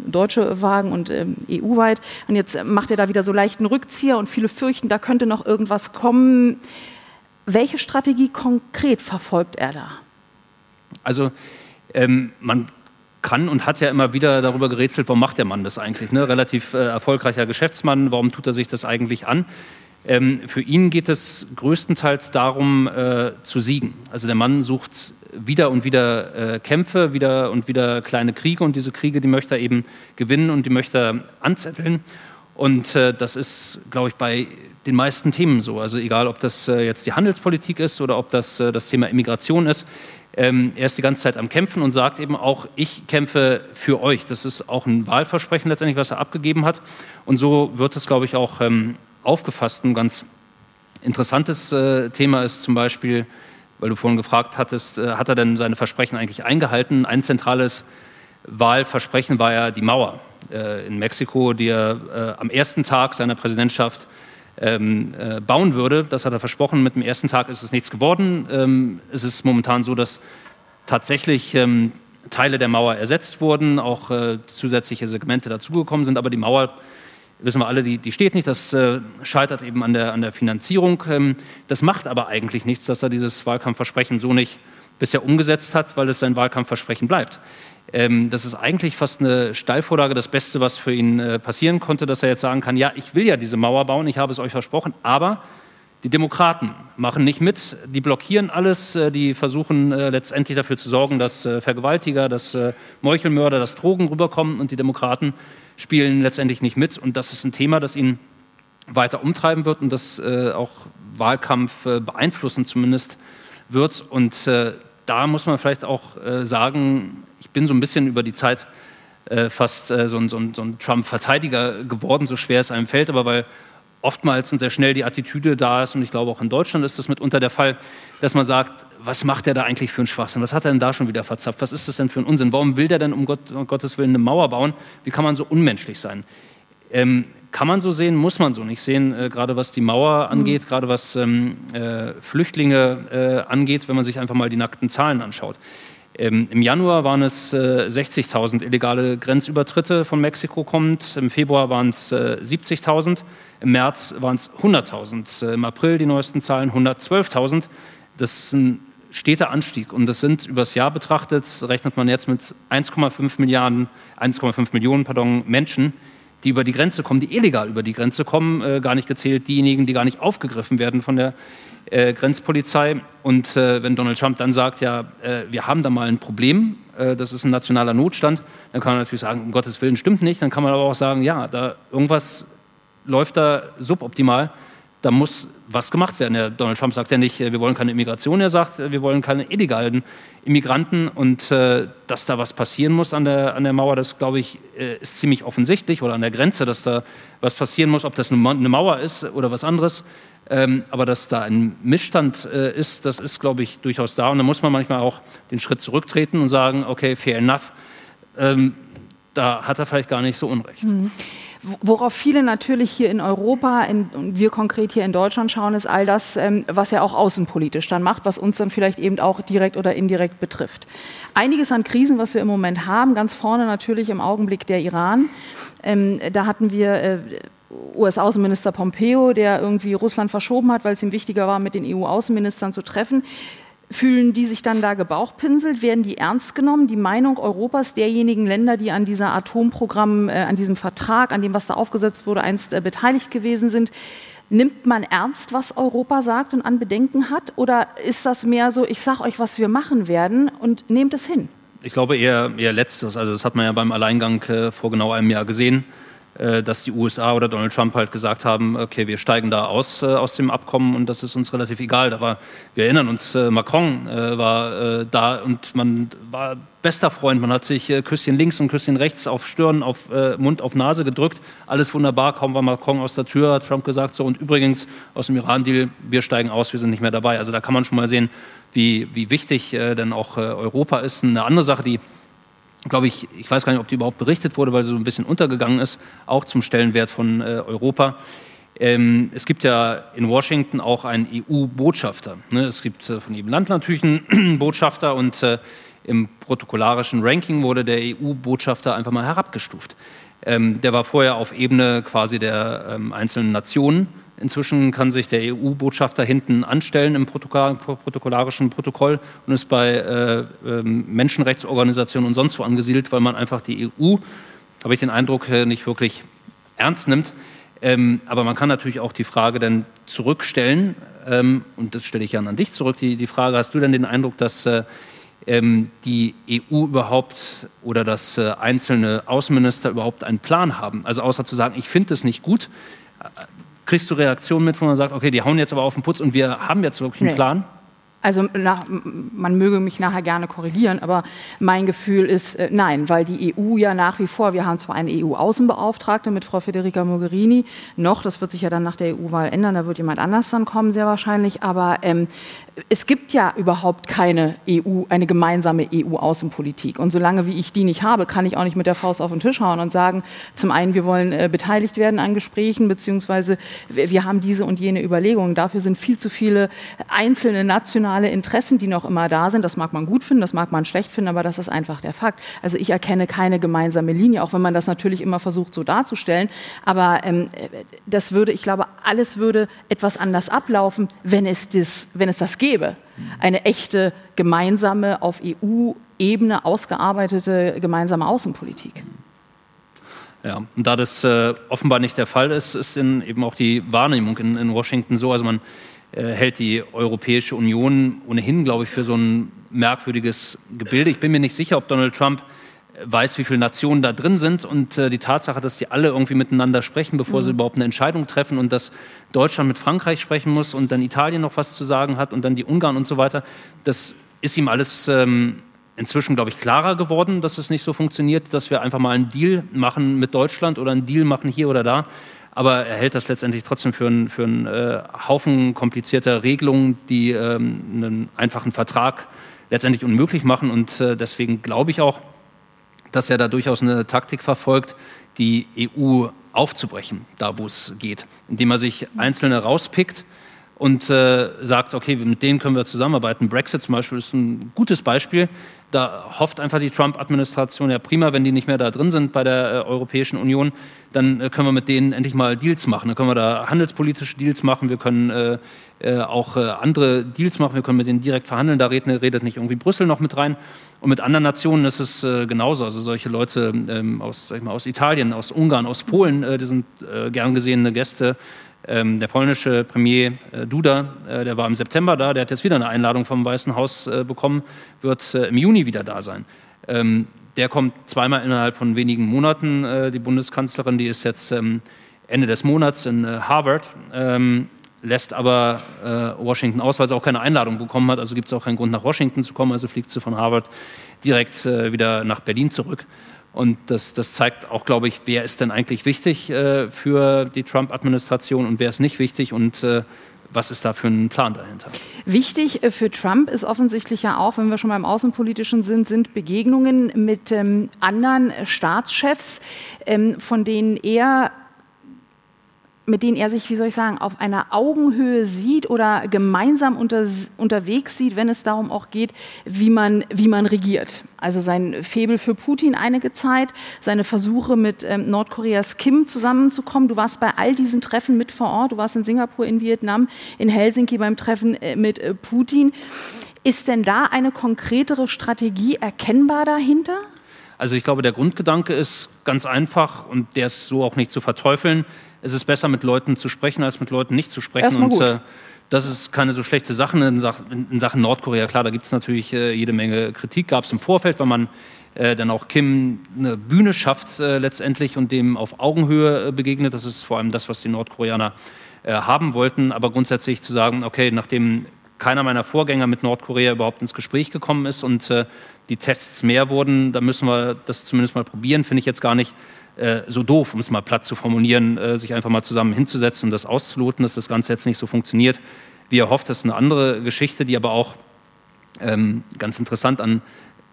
deutsche Wagen und ähm, EU-weit. Und jetzt macht er da wieder so leichten Rückzieher und viele fürchten, befürchten, da könnte noch irgendwas kommen. Welche Strategie konkret verfolgt er da? Also ähm, man kann und hat ja immer wieder darüber gerätselt, warum macht der Mann das eigentlich? Ne? Relativ äh, erfolgreicher Geschäftsmann, warum tut er sich das eigentlich an? Ähm, für ihn geht es größtenteils darum, äh, zu siegen. Also der Mann sucht wieder und wieder äh, Kämpfe, wieder und wieder kleine Kriege und diese Kriege, die möchte er eben gewinnen und die möchte er anzetteln. Und äh, das ist, glaube ich, bei den meisten Themen so. Also egal, ob das äh, jetzt die Handelspolitik ist oder ob das äh, das Thema Immigration ist. Ähm, er ist die ganze Zeit am Kämpfen und sagt eben auch, ich kämpfe für euch. Das ist auch ein Wahlversprechen letztendlich, was er abgegeben hat. Und so wird es, glaube ich, auch ähm, aufgefasst. Ein ganz interessantes äh, Thema ist zum Beispiel, weil du vorhin gefragt hattest, äh, hat er denn seine Versprechen eigentlich eingehalten? Ein zentrales Wahlversprechen war ja die Mauer äh, in Mexiko, die er am ersten Tag seiner Präsidentschaft ähm, bauen würde. Das hat er versprochen. Mit dem ersten Tag ist es nichts geworden. Ähm, es ist momentan so, dass tatsächlich ähm, Teile der Mauer ersetzt wurden, auch zusätzliche Segmente dazugekommen sind, aber die Mauer wissen wir alle, die, die steht nicht. Das äh, scheitert eben an der, an der Finanzierung. Ähm, das macht aber eigentlich nichts, dass er dieses Wahlkampfversprechen so nicht bisher umgesetzt hat, weil es sein Wahlkampfversprechen bleibt. Ähm, das ist eigentlich fast eine Steilvorlage, das Beste, was für ihn äh, passieren konnte, dass er jetzt sagen kann, ja, ich will ja diese Mauer bauen, ich habe es euch versprochen, aber die Demokraten machen nicht mit, die blockieren alles, äh, die versuchen äh, letztendlich dafür zu sorgen, dass äh, Vergewaltiger, dass äh, Meuchelmörder, dass Drogen rüberkommen und die Demokraten spielen letztendlich nicht mit. Und das ist ein Thema, das ihn weiter umtreiben wird und das äh, auch Wahlkampf beeinflussen zumindest wird. Und da muss man vielleicht auch äh, sagen, ich bin so ein bisschen über die Zeit äh, fast äh, so ein, so ein, so ein Trump-Verteidiger geworden, so schwer es einem fällt, aber weil oftmals und sehr schnell die Attitüde da ist, und ich glaube auch in Deutschland ist das mitunter der Fall, dass man sagt, was macht er da eigentlich für einen Schwachsinn? Was hat er denn da schon wieder verzapft? Was ist das denn für ein Unsinn? Warum will der denn um, Gott, um Gottes Willen eine Mauer bauen? Wie kann man so unmenschlich sein? Ähm, kann man so sehen, muss man so nicht sehen, äh, gerade was die Mauer angeht, mhm. gerade was ähm, äh, Flüchtlinge äh, angeht, wenn man sich einfach mal die nackten Zahlen anschaut. Ähm, Im Januar waren es äh, 60.000 illegale Grenzübertritte von Mexiko kommend, im Februar waren es äh, 70.000, im März waren es 100.000, äh, im April die neuesten Zahlen 112.000. Das ist ein steter Anstieg. Und das sind übers Jahr betrachtet, rechnet man jetzt mit 1,5 Milliarden, 1,5 Millionen pardon, Menschen, die über die Grenze kommen, die illegal über die Grenze kommen, äh, gar nicht gezählt diejenigen, die gar nicht aufgegriffen werden von der äh, Grenzpolizei. Und äh, wenn Donald Trump dann sagt, ja, äh, wir haben da mal ein Problem, äh, das ist ein nationaler Notstand, dann kann man natürlich sagen, um Gottes Willen stimmt nicht. Dann kann man aber auch sagen, ja, da irgendwas läuft da suboptimal da muss was gemacht werden. Der Donald Trump sagt ja nicht, äh, wir wollen keine Immigration, er sagt, äh, wir wollen keine illegalen Immigranten und äh, dass da was passieren muss an der, an der Mauer, das glaube ich, äh, ist ziemlich offensichtlich oder an der Grenze, dass da was passieren muss, ob das eine Mauer ist oder was anderes. Ähm, aber dass da ein Missstand äh, ist, das ist, glaube ich, durchaus da. Und da muss man manchmal auch den Schritt zurücktreten und sagen, okay, fair enough. Ähm, da hat er vielleicht gar nicht so Unrecht. Mhm. Worauf viele natürlich hier in Europa in, und wir konkret hier in Deutschland schauen, ist all das, ähm, was er auch außenpolitisch dann macht, was uns dann vielleicht eben auch direkt oder indirekt betrifft. Einiges an Krisen, was wir im Moment haben, ganz vorne natürlich im Augenblick der Iran. Ähm, da hatten wir äh, US-Außenminister Pompeo, der irgendwie Russland verschoben hat, weil es ihm wichtiger war, mit den EU-Außenministern zu treffen. Fühlen die sich dann da gebauchpinselt? Werden die ernst genommen? Die Meinung Europas, derjenigen Länder, die an dieser Atomprogramm, äh, an diesem Vertrag, an dem, was da aufgesetzt wurde, einst äh, beteiligt gewesen sind, nimmt man ernst, was Europa sagt und an Bedenken hat? Oder ist das mehr so, ich sage euch, was wir machen werden und nehmt es hin? Ich glaube eher, eher Letztes. Also das hat man ja beim Alleingang äh, vor genau einem Jahr gesehen. Äh, dass die USA oder Donald Trump halt gesagt haben, okay, wir steigen da aus äh, aus dem Abkommen und das ist uns relativ egal. Da war, wir erinnern uns, äh, Macron äh, war äh, da und man war bester Freund. Man hat sich äh, Küsschen links und Küsschen rechts auf Stirn, auf Mund, auf Nase gedrückt. Alles wunderbar. Kaum war Macron aus der Tür, hat Trump gesagt so und übrigens aus dem Iran-Deal, wir steigen aus, wir sind nicht mehr dabei. Also da kann man schon mal sehen, wie, wie wichtig denn auch Europa ist. Eine andere Sache, die glaube ich, ich weiß gar nicht, ob die überhaupt berichtet wurde, weil sie so ein bisschen untergegangen ist, auch zum Stellenwert von äh, Europa. Ähm, es gibt ja in Washington auch einen EU-Botschafter. Ne? Es gibt äh, von jedem Land natürlich einen Botschafter und äh, im protokollarischen Ranking wurde der EU-Botschafter einfach mal herabgestuft. Ähm, der war vorher auf Ebene quasi der ähm, einzelnen Nationen Inzwischen kann sich der EU-Botschafter hinten anstellen im protokollarischen Protokoll und ist bei äh, äh, Menschenrechtsorganisationen und sonst wo angesiedelt, weil man einfach die EU, habe ich den Eindruck, äh, nicht wirklich ernst nimmt. Ähm, aber man kann natürlich auch die Frage dann zurückstellen, ähm, und das stelle ich dann an dich zurück, die, die Frage, hast du denn den Eindruck, dass äh, ähm, die EU überhaupt oder dass äh, einzelne Außenminister überhaupt einen Plan haben? Also außer zu sagen, ich finde es nicht gut, kriegst du Reaktionen mit, wo man sagt, okay, die hauen jetzt aber auf den Putz und wir haben jetzt wirklich einen nee. Plan? Also nach, man möge mich nachher gerne korrigieren, aber mein Gefühl ist äh, nein, weil die EU ja nach wie vor, wir haben zwar eine EU-Außenbeauftragte mit Frau Federica Mogherini, noch, das wird sich ja dann nach der EU-Wahl ändern, da wird jemand anders dann kommen, sehr wahrscheinlich, aber ähm, es gibt ja überhaupt keine EU, eine gemeinsame EU-Außenpolitik. Und solange wie ich die nicht habe, kann ich auch nicht mit der Faust auf den Tisch hauen und sagen, zum einen, wir wollen äh, beteiligt werden an Gesprächen, beziehungsweise wir haben diese und jene Überlegungen. Dafür sind viel zu viele einzelne nationale Interessen, die noch immer da sind. Das mag man gut finden, das mag man schlecht finden, aber das ist einfach der Fakt. Also ich erkenne keine gemeinsame Linie, auch wenn man das natürlich immer versucht so darzustellen. Aber ähm, das würde, ich glaube, alles würde etwas anders ablaufen, wenn es das, wenn es das gäbe. Eine echte gemeinsame, auf EU-Ebene ausgearbeitete gemeinsame Außenpolitik. Ja, und da das äh, offenbar nicht der Fall ist, ist in, eben auch die Wahrnehmung in, in Washington so. Also man hält die Europäische Union ohnehin, glaube ich, für so ein merkwürdiges Gebilde. Ich bin mir nicht sicher, ob Donald Trump weiß, wie viele Nationen da drin sind und äh, die Tatsache, dass die alle irgendwie miteinander sprechen, bevor mhm. sie überhaupt eine Entscheidung treffen und dass Deutschland mit Frankreich sprechen muss und dann Italien noch was zu sagen hat und dann die Ungarn und so weiter, das ist ihm alles ähm, inzwischen, glaube ich, klarer geworden, dass es nicht so funktioniert, dass wir einfach mal einen Deal machen mit Deutschland oder einen Deal machen hier oder da. Aber er hält das letztendlich trotzdem für einen, für einen äh, Haufen komplizierter Regelungen, die ähm, einen einfachen Vertrag letztendlich unmöglich machen. Und äh, deswegen glaube ich auch, dass er da durchaus eine Taktik verfolgt, die EU aufzubrechen, da wo es geht, indem er sich Einzelne rauspickt und äh, sagt, okay, mit denen können wir zusammenarbeiten. Brexit zum Beispiel ist ein gutes Beispiel. Da hofft einfach die Trump-Administration, ja prima, wenn die nicht mehr da drin sind bei der äh, Europäischen Union, dann äh, können wir mit denen endlich mal Deals machen. Dann können wir da handelspolitische Deals machen, wir können äh, äh, auch äh, andere Deals machen, wir können mit denen direkt verhandeln, da redet, redet, nicht irgendwie Brüssel noch mit rein. Und mit anderen Nationen ist es genauso. Also solche Leute ähm, aus, mal, aus, Italien, aus Ungarn, aus Polen, die sind gern gesehene Gäste ähm, der polnische Premier äh, Duda, äh, der war im September da, der hat jetzt wieder eine Einladung vom Weißen Haus äh, bekommen, wird äh, im Juni wieder da sein. Ähm, der kommt zweimal innerhalb von wenigen Monaten. Äh, die Bundeskanzlerin, die ist jetzt ähm, Ende des Monats in äh, Harvard, ähm, lässt aber Washington aus, weil sie auch keine Einladung bekommen hat. Also gibt es auch keinen Grund, nach Washington zu kommen. Also fliegt sie von Harvard direkt wieder nach Berlin zurück. Und das, das, zeigt auch, glaube ich, wer ist denn eigentlich wichtig äh, für die Trump-Administration und wer ist nicht wichtig und äh, was ist da für ein Plan dahinter? Wichtig äh, für Trump ist offensichtlich ja auch, wenn wir schon beim Außenpolitischen sind, sind Begegnungen mit ähm, anderen Staatschefs, ähm, von denen er mit denen er sich, wie soll ich sagen, auf einer Augenhöhe sieht oder gemeinsam unter, unterwegs sieht, wenn es darum auch geht, wie man, wie man regiert. Also sein Febel für Putin einige Zeit, seine Versuche mit ähm, Nordkoreas Kim zusammenzukommen. Du warst bei all diesen Treffen mit vor Ort, du warst in Singapur, in Vietnam, in Helsinki beim Treffen äh, mit äh, Putin. Ist denn da eine konkretere Strategie erkennbar dahinter? Also ich glaube, der Grundgedanke ist ganz einfach und der ist so auch nicht zu verteufeln es ist besser, mit Leuten zu sprechen, als mit Leuten nicht zu sprechen. Und äh, das ist keine so schlechte Sache in, Sach in Sachen Nordkorea. Klar, da gibt es natürlich äh, jede Menge Kritik, gab es im Vorfeld, weil man äh, dann auch Kim eine Bühne schafft äh, letztendlich und dem auf Augenhöhe äh, begegnet. Das ist vor allem das, was die Nordkoreaner äh, haben wollten. Aber grundsätzlich zu sagen, okay, nachdem keiner meiner Vorgänger mit Nordkorea überhaupt ins Gespräch gekommen ist und die Tests mehr wurden, da müssen wir das zumindest mal probieren, finde ich jetzt gar nicht äh, so doof, um es mal platt zu formulieren, äh, sich einfach mal zusammen hinzusetzen und das auszuloten, dass das Ganze jetzt nicht so funktioniert, wie er hofft. Das ist eine andere Geschichte, die aber auch ähm, ganz interessant an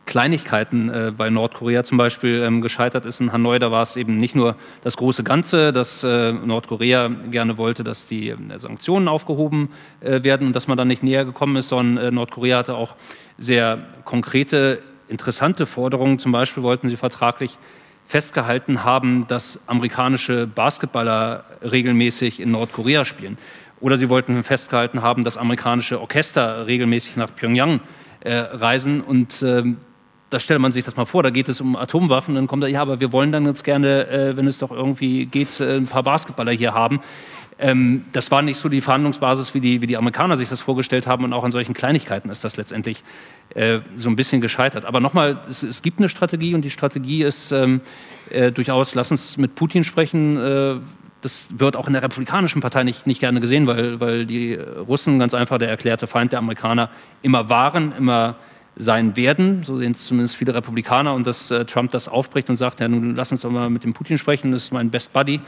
Kleinigkeiten äh, bei Nordkorea zum Beispiel ähm, gescheitert ist. In Hanoi, da war es eben nicht nur das große Ganze, dass äh, Nordkorea gerne wollte, dass die äh, Sanktionen aufgehoben äh, werden und dass man dann nicht näher gekommen ist, sondern Nordkorea hatte auch sehr konkrete, interessante Forderungen. Zum Beispiel wollten sie vertraglich festgehalten haben, dass amerikanische Basketballer regelmäßig in Nordkorea spielen. Oder sie wollten festgehalten haben, dass amerikanische Orchester regelmäßig nach Pyongyang äh, reisen. Und äh, da stellt man sich das mal vor, da geht es um Atomwaffen. Dann kommt er, ja, aber wir wollen dann jetzt gerne, äh, wenn es doch irgendwie geht, äh, ein paar Basketballer hier haben. Ähm, das war nicht so die Verhandlungsbasis, wie die, wie die Amerikaner sich das vorgestellt haben. Und auch an solchen Kleinigkeiten ist das letztendlich äh, so ein bisschen gescheitert. Aber nochmal, es, es, gibt eine Strategie und die Strategie ist ähm, äh, durchaus, lass uns mit Putin sprechen. Äh, das wird auch in der Republikanischen Partei nicht, nicht gerne gesehen, weil, weil die Russen ganz einfach der erklärte Feind der Amerikaner immer waren, immer sein werden. So sehen es zumindest viele Republikaner. Und dass äh, Trump das aufbricht und sagt, ja, nun lass uns doch mal mit dem Putin sprechen, das ist mein Best Buddy.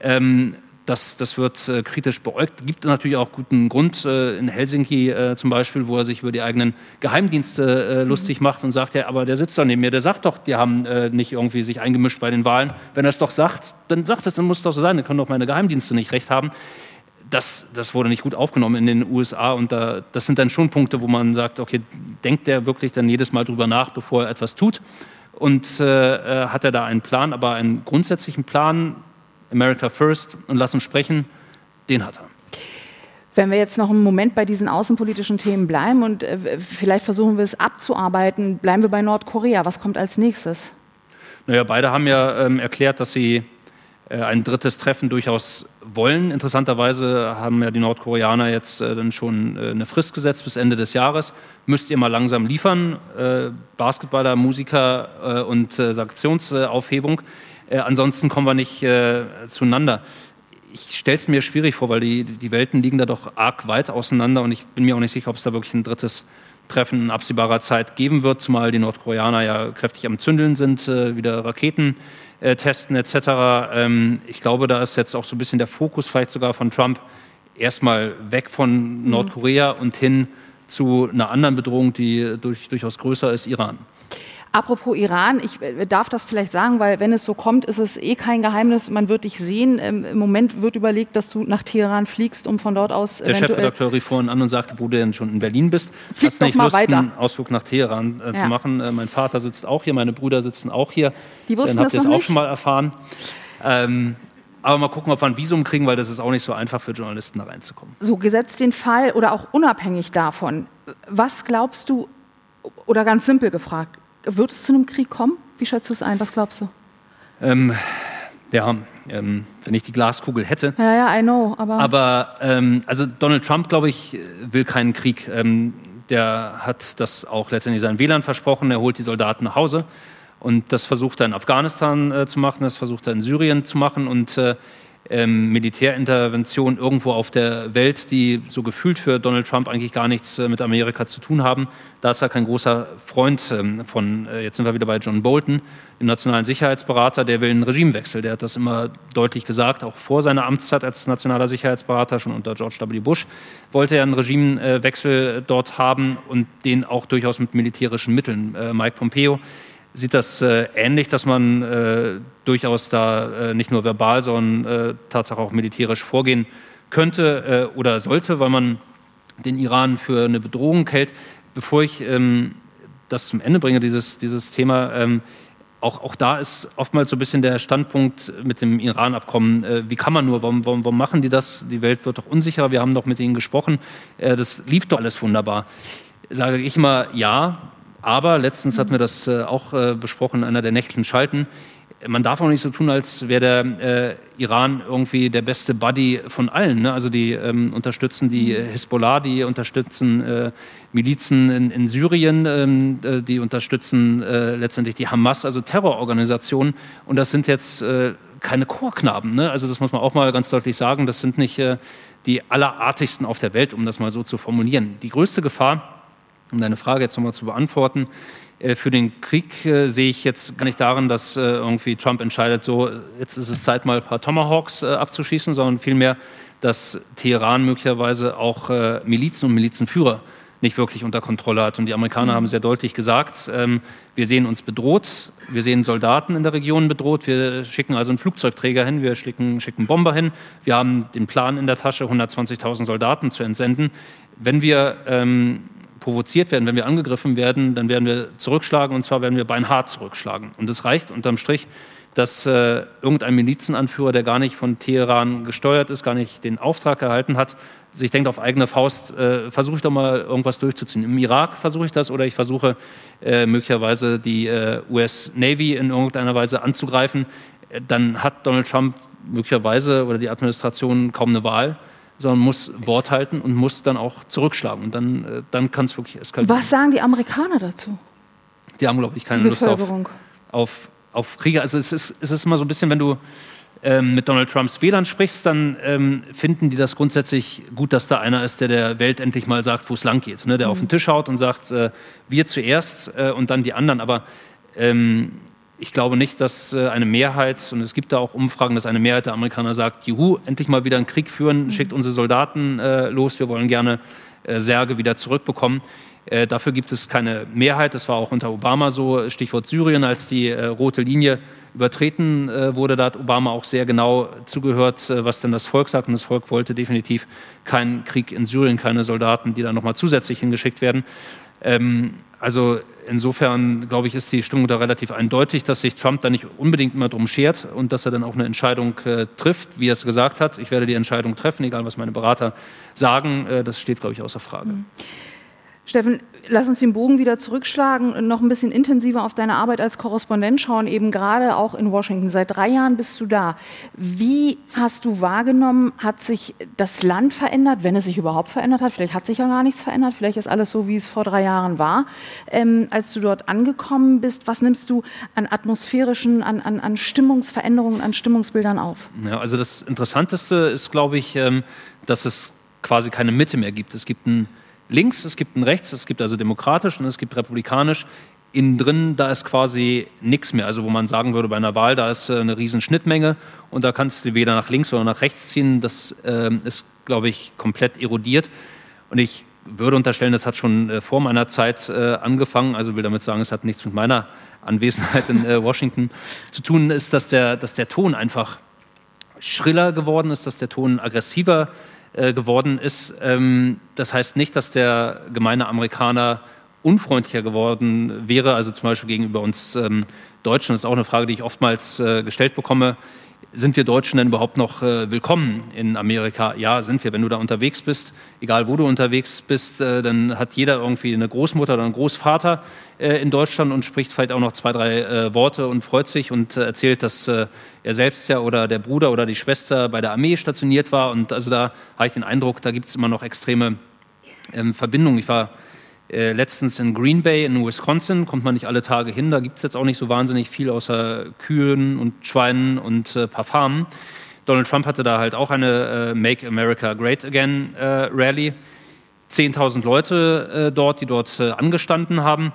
Ähm, das, das wird äh, kritisch beäugt. Gibt natürlich auch guten Grund äh, in Helsinki äh, zum Beispiel, wo er sich über die eigenen Geheimdienste äh, lustig macht und sagt, ja, aber der sitzt da neben mir, der sagt doch, die haben äh, nicht irgendwie sich eingemischt bei den Wahlen. Wenn er es doch sagt, dann sagt es, dann muss es doch so sein, dann können doch meine Geheimdienste nicht recht haben. Das, das wurde nicht gut aufgenommen in den USA und da, das sind dann schon Punkte, wo man sagt, okay, denkt der wirklich dann jedes Mal drüber nach, bevor er etwas tut? Und äh, hat er da einen Plan, aber einen grundsätzlichen Plan, America First und lass uns sprechen, den hat er. Wenn wir jetzt noch einen Moment bei diesen außenpolitischen Themen bleiben und äh, vielleicht versuchen wir es abzuarbeiten, bleiben wir bei Nordkorea. Was kommt als nächstes? Naja, beide haben ja ähm, erklärt, dass sie äh, ein drittes Treffen durchaus wollen. Interessanterweise haben ja die Nordkoreaner jetzt äh, dann schon äh, eine Frist gesetzt bis Ende des Jahres. Müsst ihr mal langsam liefern, äh, Basketballer, Musiker und Sanktionsaufhebung. Äh, ansonsten kommen wir nicht äh, zueinander. Ich stelle es mir schwierig vor, weil die, die Welten liegen da doch arg weit auseinander und ich bin mir auch nicht sicher, ob es da wirklich ein drittes Treffen in absehbarer Zeit geben wird, zumal die Nordkoreaner ja kräftig am Zündeln sind, äh, wieder Raketen äh, testen etc. Ähm, ich glaube, da ist jetzt auch so ein bisschen der Fokus vielleicht sogar von Trump erstmal weg von mhm. Nordkorea mhm. und hin zu einer anderen Bedrohung, die durch, durchaus größer ist, Iran. Apropos Iran, ich äh, darf das vielleicht sagen, weil wenn es so kommt, ist es eh kein Geheimnis. Man wird dich sehen. Ähm, Im Moment wird überlegt, dass du nach Teheran fliegst, um von dort aus. Der Chefredakteur rief vorhin an und sagte, wo du denn schon in Berlin bist. Flieg Hast nicht Lust, weiter. einen Ausflug nach Teheran äh, ja. zu machen? Äh, mein Vater sitzt auch hier, meine Brüder sitzen auch hier. Die wussten Dann habt ihr es auch schon mal erfahren. Ähm, aber mal gucken, ob wir ein Visum kriegen, weil das ist auch nicht so einfach für Journalisten da reinzukommen. So, gesetzt den Fall oder auch unabhängig davon, was glaubst du, oder ganz simpel gefragt, wird es zu einem Krieg kommen? Wie schätzt du es ein? Was glaubst du? Ähm, ja, ähm, wenn ich die Glaskugel hätte. Ja, ja, I know. Aber, aber ähm, also Donald Trump, glaube ich, will keinen Krieg. Ähm, der hat das auch letztendlich seinen Wählern versprochen. Er holt die Soldaten nach Hause. Und das versucht er in Afghanistan äh, zu machen, das versucht er in Syrien zu machen. Und äh, ähm, Militärinterventionen irgendwo auf der Welt, die so gefühlt für Donald Trump eigentlich gar nichts äh, mit Amerika zu tun haben. Da ist er kein großer Freund ähm, von, äh, jetzt sind wir wieder bei John Bolton, dem nationalen Sicherheitsberater, der will einen Regimewechsel. Der hat das immer deutlich gesagt, auch vor seiner Amtszeit als nationaler Sicherheitsberater, schon unter George W. Bush, wollte er einen Regimewechsel dort haben und den auch durchaus mit militärischen Mitteln. Äh, Mike Pompeo sieht das äh, ähnlich, dass man äh, durchaus da äh, nicht nur verbal, sondern äh, Tatsache auch militärisch vorgehen könnte äh, oder sollte, weil man den Iran für eine Bedrohung hält. Bevor ich ähm, das zum Ende bringe, dieses, dieses Thema, ähm, auch, auch da ist oftmals so ein bisschen der Standpunkt mit dem Iran-Abkommen, äh, wie kann man nur, warum, warum, warum machen die das? Die Welt wird doch unsicher, wir haben doch mit ihnen gesprochen, das lief doch alles wunderbar. Sage ich immer, ja, aber letztens hatten wir das äh, auch äh, besprochen in einer der nächtlichen Schalten. Man darf auch nicht so tun, als wäre der äh, Iran irgendwie der beste Buddy von allen. Ne? Also die ähm, unterstützen die Hisbollah, die unterstützen äh, Milizen in, in Syrien, ähm, äh, die unterstützen äh, letztendlich die Hamas, also Terrororganisationen. Und das sind jetzt keine Chorknaben. Ne? Also das muss man auch mal ganz deutlich sagen. Das sind nicht die allerartigsten auf der Welt, um das mal so zu formulieren. Die größte Gefahr um deine Frage jetzt nochmal zu beantworten, äh, für den Krieg äh, sehe ich jetzt gar nicht darin, dass äh, irgendwie Trump entscheidet, so jetzt ist es Zeit, mal ein paar Tomahawks abzuschießen, sondern vielmehr, dass Teheran möglicherweise auch Milizen und Milizenführer nicht wirklich unter Kontrolle hat. Und die Amerikaner mhm. haben sehr deutlich gesagt, ähm, wir sehen uns bedroht, wir sehen Soldaten in der Region bedroht, wir schicken also einen Flugzeugträger hin, wir schicken, schicken Bomber hin, wir haben den Plan in der Tasche, 120.000 Soldaten zu entsenden. Wenn wir ähm, provoziert werden, wenn wir angegriffen werden, dann werden wir zurückschlagen und zwar werden wir beinhart zurückschlagen. Und es reicht unterm Strich, dass äh, irgendein Milizenanführer, der gar nicht von Teheran gesteuert ist, gar nicht den Auftrag erhalten hat, sich denkt auf eigene Faust, äh, versuche ich doch mal irgendwas durchzuziehen. Im Irak versuche ich das oder ich versuche äh, möglicherweise die äh, US Navy in irgendeiner Weise anzugreifen. Dann hat Donald Trump möglicherweise oder die Administration kaum eine Wahl sondern muss Wort halten und muss dann auch zurückschlagen. Und dann, äh, dann kann es wirklich eskalieren. Was sagen die Amerikaner dazu? Die haben, glaube ich, keine Lust auf, auf, auf Kriege. Also es ist, es ist immer so ein bisschen, wenn du ähm, mit Donald Trumps Wählern sprichst, dann ähm, finden die das grundsätzlich gut, dass da einer ist, der der Welt endlich mal sagt, wo es lang geht. Ne? Der mhm. auf den Tisch haut und sagt, äh, wir zuerst äh, und dann die anderen. Aber ähm, ich glaube nicht, dass äh, eine Mehrheit, und es gibt da auch Umfragen, dass eine Mehrheit der Amerikaner sagt, juhu, endlich mal wieder einen Krieg führen, mhm. schickt unsere Soldaten äh, los, wir wollen gerne äh, Särge wieder zurückbekommen. Äh, dafür gibt es keine Mehrheit. Das war auch unter Obama so. Stichwort Syrien, als die äh, rote Linie übertreten äh, wurde, da hat Obama auch sehr genau zugehört, was denn das Volk sagt. Und das Volk wollte definitiv keinen Krieg in Syrien, keine Soldaten, die da nochmal zusätzlich hingeschickt werden. Ähm, also insofern, glaube ich, ist die Stimmung da relativ eindeutig, dass sich Trump da nicht unbedingt immer drum schert und dass er dann auch eine Entscheidung äh, trifft, wie er es gesagt hat. Ich werde die Entscheidung treffen, egal was meine Berater sagen. Äh, das steht, glaube ich, außer Frage. Mhm. Steffen, lass uns den Bogen wieder zurückschlagen und noch ein bisschen intensiver auf deine Arbeit als Korrespondent schauen, eben gerade auch in Washington. Seit drei Jahren bist du da. Wie hast du wahrgenommen, hat sich das Land verändert, wenn es sich überhaupt verändert hat? Vielleicht hat sich ja gar nichts verändert, vielleicht ist alles so, wie es vor drei Jahren war. Ähm, als du dort angekommen bist, was nimmst du an atmosphärischen, an, an, an Stimmungsveränderungen, an Stimmungsbildern auf? Ja, also das Interessanteste ist, glaube ich, ähm, dass es quasi keine Mitte mehr gibt. Es gibt ein links, es gibt ein rechts, es gibt also demokratisch und es gibt republikanisch. Innen drin, da ist quasi nichts mehr. Also wo man sagen würde, bei einer Wahl, da ist äh, eine riesen Schnittmenge und da kannst du weder nach links oder nach rechts ziehen. Das äh, ist, glaube ich, komplett erodiert. Und ich würde unterstellen, das hat schon äh, vor meiner Zeit äh, angefangen. Also will damit sagen, es hat nichts mit meiner Anwesenheit in äh, Washington zu tun, ist, dass der, dass der Ton einfach schriller geworden ist, dass der Ton aggressiver äh, geworden ist. Ähm, das heißt nicht, dass der gemeine Amerikaner unfreundlicher geworden wäre, also zum Beispiel gegenüber uns ähm, Deutschen. Das ist auch eine Frage, die ich oftmals äh, gestellt bekomme sind wir Deutschen denn überhaupt noch äh, willkommen in Amerika? Ja, sind wir. Wenn du da unterwegs bist, egal wo du unterwegs bist, äh, dann hat jeder irgendwie eine Großmutter oder einen Großvater äh, in Deutschland und spricht vielleicht auch noch zwei, drei äh, Worte und freut sich und äh, erzählt, dass äh, er selbst ja oder der Bruder oder die Schwester bei der Armee stationiert war. Und also da habe ich den Eindruck, da gibt es immer noch extreme ähm, Verbindungen. Ich war äh, letztens in Green Bay in Wisconsin, kommt man nicht alle Tage hin, da gibt es jetzt auch nicht so wahnsinnig viel außer Kühen und Schweinen und äh, paar Farmen. Donald Trump hatte da halt auch eine äh, Make America Great Again äh, Rally. 10.000 Leute äh, dort, die dort äh, angestanden haben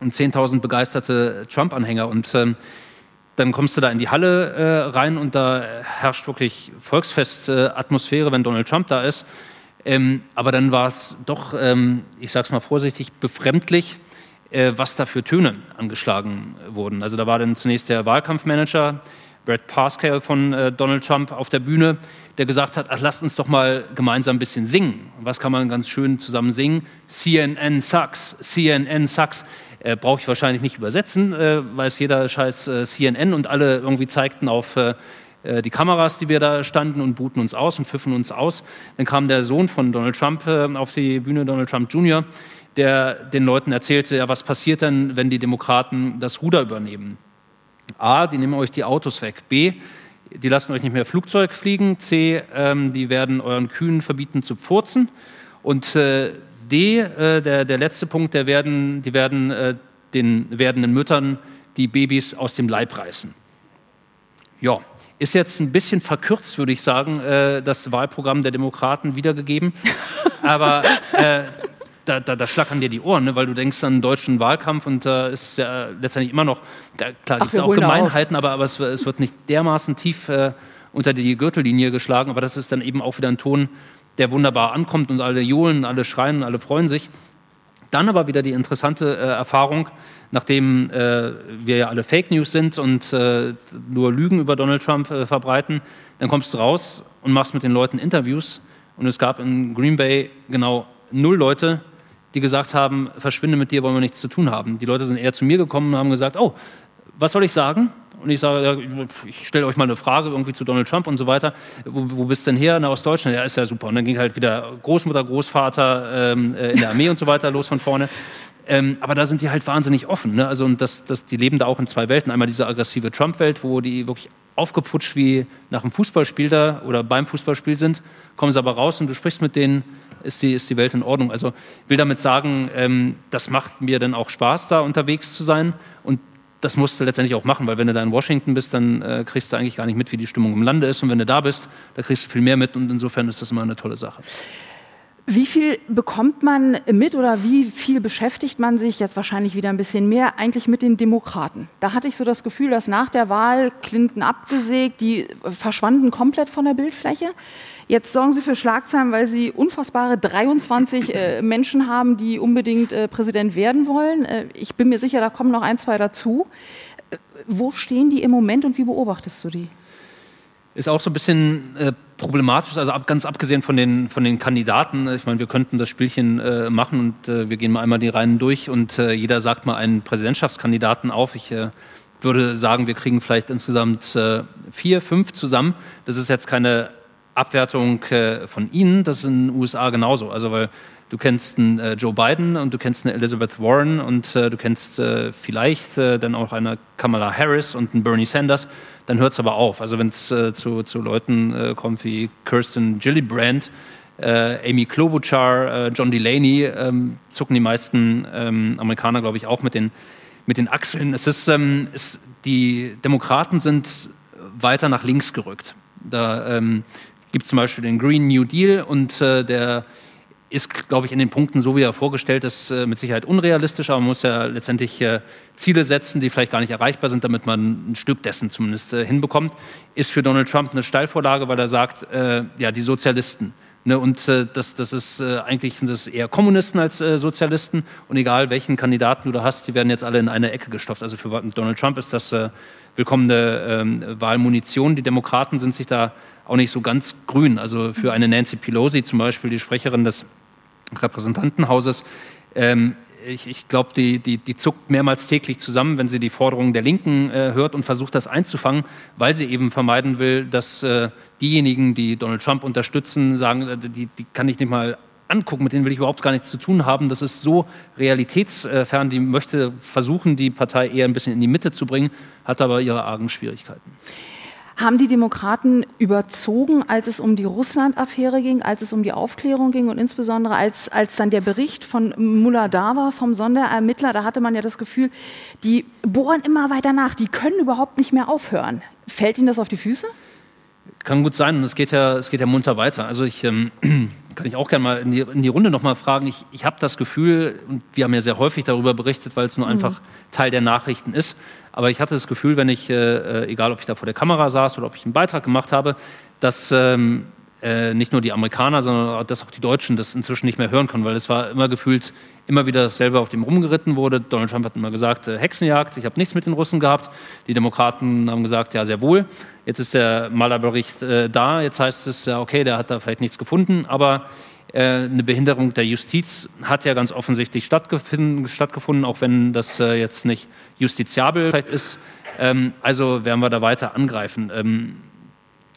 und 10.000 begeisterte Trump-Anhänger. Und ähm, dann kommst du da in die Halle rein und da herrscht wirklich Volksfest-Atmosphäre, wenn Donald Trump da ist. Ähm, aber dann war es doch, ähm, ich sage es mal vorsichtig, befremdlich, äh, was da für Töne angeschlagen wurden. Also da war dann zunächst der Wahlkampfmanager Brad Pascal von äh, Donald Trump auf der Bühne, der gesagt hat, ach, lasst uns doch mal gemeinsam ein bisschen singen. Was kann man ganz schön zusammen singen? CNN sucks, CNN sucks. Äh, Brauche ich wahrscheinlich nicht übersetzen, äh, weiß jeder scheiß äh, CNN und alle irgendwie zeigten auf äh, die Kameras, die wir da standen und booten uns aus und pfiffen uns aus. Dann kam der Sohn von Donald Trump äh, auf die Bühne, Donald Trump Jr., der den Leuten erzählte, ja, was passiert denn, wenn die Demokraten das Ruder übernehmen? A, die nehmen euch die Autos weg. B, die lassen euch nicht mehr Flugzeug fliegen. C, ähm, die werden euren Kühen verbieten zu pfurzen. Und äh, D, äh, der, der letzte Punkt, der werden, die werden äh, den werdenden Müttern die Babys aus dem Leib reißen. Ja, ist jetzt ein bisschen verkürzt, würde ich sagen, äh, das Wahlprogramm der Demokraten wiedergegeben. Aber äh, da, da, da schlackern dir die Ohren, ne? weil du denkst an einen deutschen Wahlkampf und da äh, ist ja letztendlich immer noch, da, klar gibt es auch Gemeinheiten, aber, aber es, es, wird nicht dermaßen tief äh, unter die Gürtellinie geschlagen, aber das ist dann eben auch wieder ein Ton, der wunderbar ankommt und alle johlen, alle schreien, alle freuen sich. Dann aber wieder die interessante äh, Erfahrung, nachdem äh, wir ja alle Fake News sind und äh, nur Lügen über Donald Trump äh, verbreiten, dann kommst du raus und machst mit den Leuten Interviews. Und es gab in Green Bay genau null Leute, die gesagt haben, verschwinde mit dir, wollen wir nichts zu tun haben. Die Leute sind eher zu mir gekommen und haben gesagt, oh, was soll ich sagen? Und ich sage, ja, ich stelle euch mal eine Frage irgendwie zu Donald Trump und so weiter. Wo, wo bist denn her? Na, aus Deutschland. Ja, ist ja super. Und dann ging halt wieder Großmutter, Großvater ähm, äh, in der Armee und so weiter los von vorne. Ähm, aber da sind die halt wahnsinnig offen. Ne? Also, und das, das, die leben da auch in zwei Welten. Einmal diese aggressive Trump-Welt, wo die wirklich aufgeputscht wie nach einem Fußballspiel da oder beim Fußballspiel sind, kommen sie aber raus und du sprichst mit denen, ist die, ist die Welt in Ordnung. Also will damit sagen, ähm, das macht mir dann auch Spaß, da unterwegs zu sein. Und das musst du letztendlich auch machen, weil wenn du da in Washington bist, dann äh, kriegst du eigentlich gar nicht mit, wie die Stimmung im Lande ist. Und wenn du da bist, da kriegst du viel mehr mit. Und insofern ist das immer eine tolle Sache. Wie viel bekommt man mit oder wie viel beschäftigt man sich jetzt wahrscheinlich wieder ein bisschen mehr eigentlich mit den Demokraten? Da hatte ich so das Gefühl, dass nach der Wahl Clinton abgesägt, die verschwanden komplett von der Bildfläche. Jetzt sorgen sie für Schlagzeilen, weil sie unfassbare 23 äh, Menschen haben, die unbedingt äh, Präsident werden wollen. Äh, ich bin mir sicher, da kommen noch ein, zwei dazu. Äh, wo stehen die im Moment und wie beobachtest du die? Ist auch so ein bisschen äh, problematisch, also ab, ganz abgesehen von den, von den Kandidaten. Ich meine, wir könnten das Spielchen äh, machen und äh, wir gehen mal einmal die Reihen durch und äh, jeder sagt mal einen Präsidentschaftskandidaten auf. Ich äh, würde sagen, wir kriegen vielleicht insgesamt äh, vier, fünf zusammen. Das ist jetzt keine Abwertung von Ihnen, das ist in den USA genauso. Also, weil du kennst einen Joe Biden und du kennst eine Elizabeth Warren und du kennst vielleicht dann auch eine Kamala Harris und einen Bernie Sanders dann hört es aber auf. Also wenn es äh, zu, zu Leuten äh, kommt wie Kirsten Gillibrand, äh, Amy Klobuchar, äh, John Delaney, ähm, zucken die meisten ähm, Amerikaner, glaube ich, auch mit den, mit den Achseln. Es ist, ähm, es, die Demokraten sind weiter nach links gerückt. Da ähm, gibt es zum Beispiel den Green New Deal und äh, der ist, glaube ich, in den Punkten, so wie er vorgestellt ist, äh, mit Sicherheit unrealistisch, aber man muss ja letztendlich äh, Ziele setzen, die vielleicht gar nicht erreichbar sind, damit man ein Stück dessen zumindest äh, hinbekommt. Ist für Donald Trump eine Steilvorlage, weil er sagt, ja, die Sozialisten. Ne, und das, das ist eigentlich sind das eher Kommunisten als Sozialisten. Und egal welchen Kandidaten du da hast, die werden jetzt alle in eine Ecke gestopft. Also für Donald Trump ist das willkommene ähm, Wahlmunition. Die Demokraten sind sich da auch nicht so ganz grün. Also für eine Nancy Pelosi zum Beispiel, die Sprecherin des Repräsentantenhauses, ähm, ich, ich glaube, die, die, die, zuckt mehrmals täglich zusammen, wenn sie die Forderungen der Linken äh, hört und versucht, das einzufangen, weil sie eben vermeiden will, dass äh, diejenigen, die Donald Trump unterstützen, sagen, äh, die, die kann ich nicht mal angucken, mit denen will ich überhaupt gar nichts zu tun haben. Das ist so realitätsfern, die möchte versuchen, die Partei eher ein bisschen in die Mitte zu bringen, hat aber ihre argen Schwierigkeiten. Haben die Demokraten überzogen, als es um die Russland-Affäre ging, als es um die Aufklärung ging und insbesondere als, als dann der Bericht von Mullah da war, vom Sonderermittler, da hatte man ja das Gefühl, die bohren immer weiter nach, die können überhaupt nicht mehr aufhören. Fällt Ihnen das auf die Füße? Kann gut sein und es geht ja, es geht ja munter weiter. Also ich ähm, kann ich auch gerne mal in die, in die Runde nochmal fragen. Ich, ich habe das Gefühl, und wir haben ja sehr häufig darüber berichtet, weil es nur mhm. einfach Teil der Nachrichten ist, aber ich hatte das Gefühl, wenn ich, äh, äh, egal ob ich da vor der Kamera saß oder ob ich einen Beitrag gemacht habe, dass ähm, äh, nicht nur die Amerikaner, sondern dass auch die Deutschen das inzwischen nicht mehr hören können, weil es war immer gefühlt immer wieder dasselbe, auf dem rumgeritten wurde. Donald Trump hat immer gesagt, äh, Hexenjagd, ich habe nichts mit den Russen gehabt. Die Demokraten haben gesagt, ja, sehr wohl. Jetzt ist der Malerbericht äh, da, jetzt heißt es, ja, okay, der hat da vielleicht nichts gefunden, aber äh, eine Behinderung der Justiz hat ja ganz offensichtlich stattgefunden, auch wenn das äh, jetzt nicht justiziabel ist. Ähm, also werden wir da weiter angreifen. Ähm,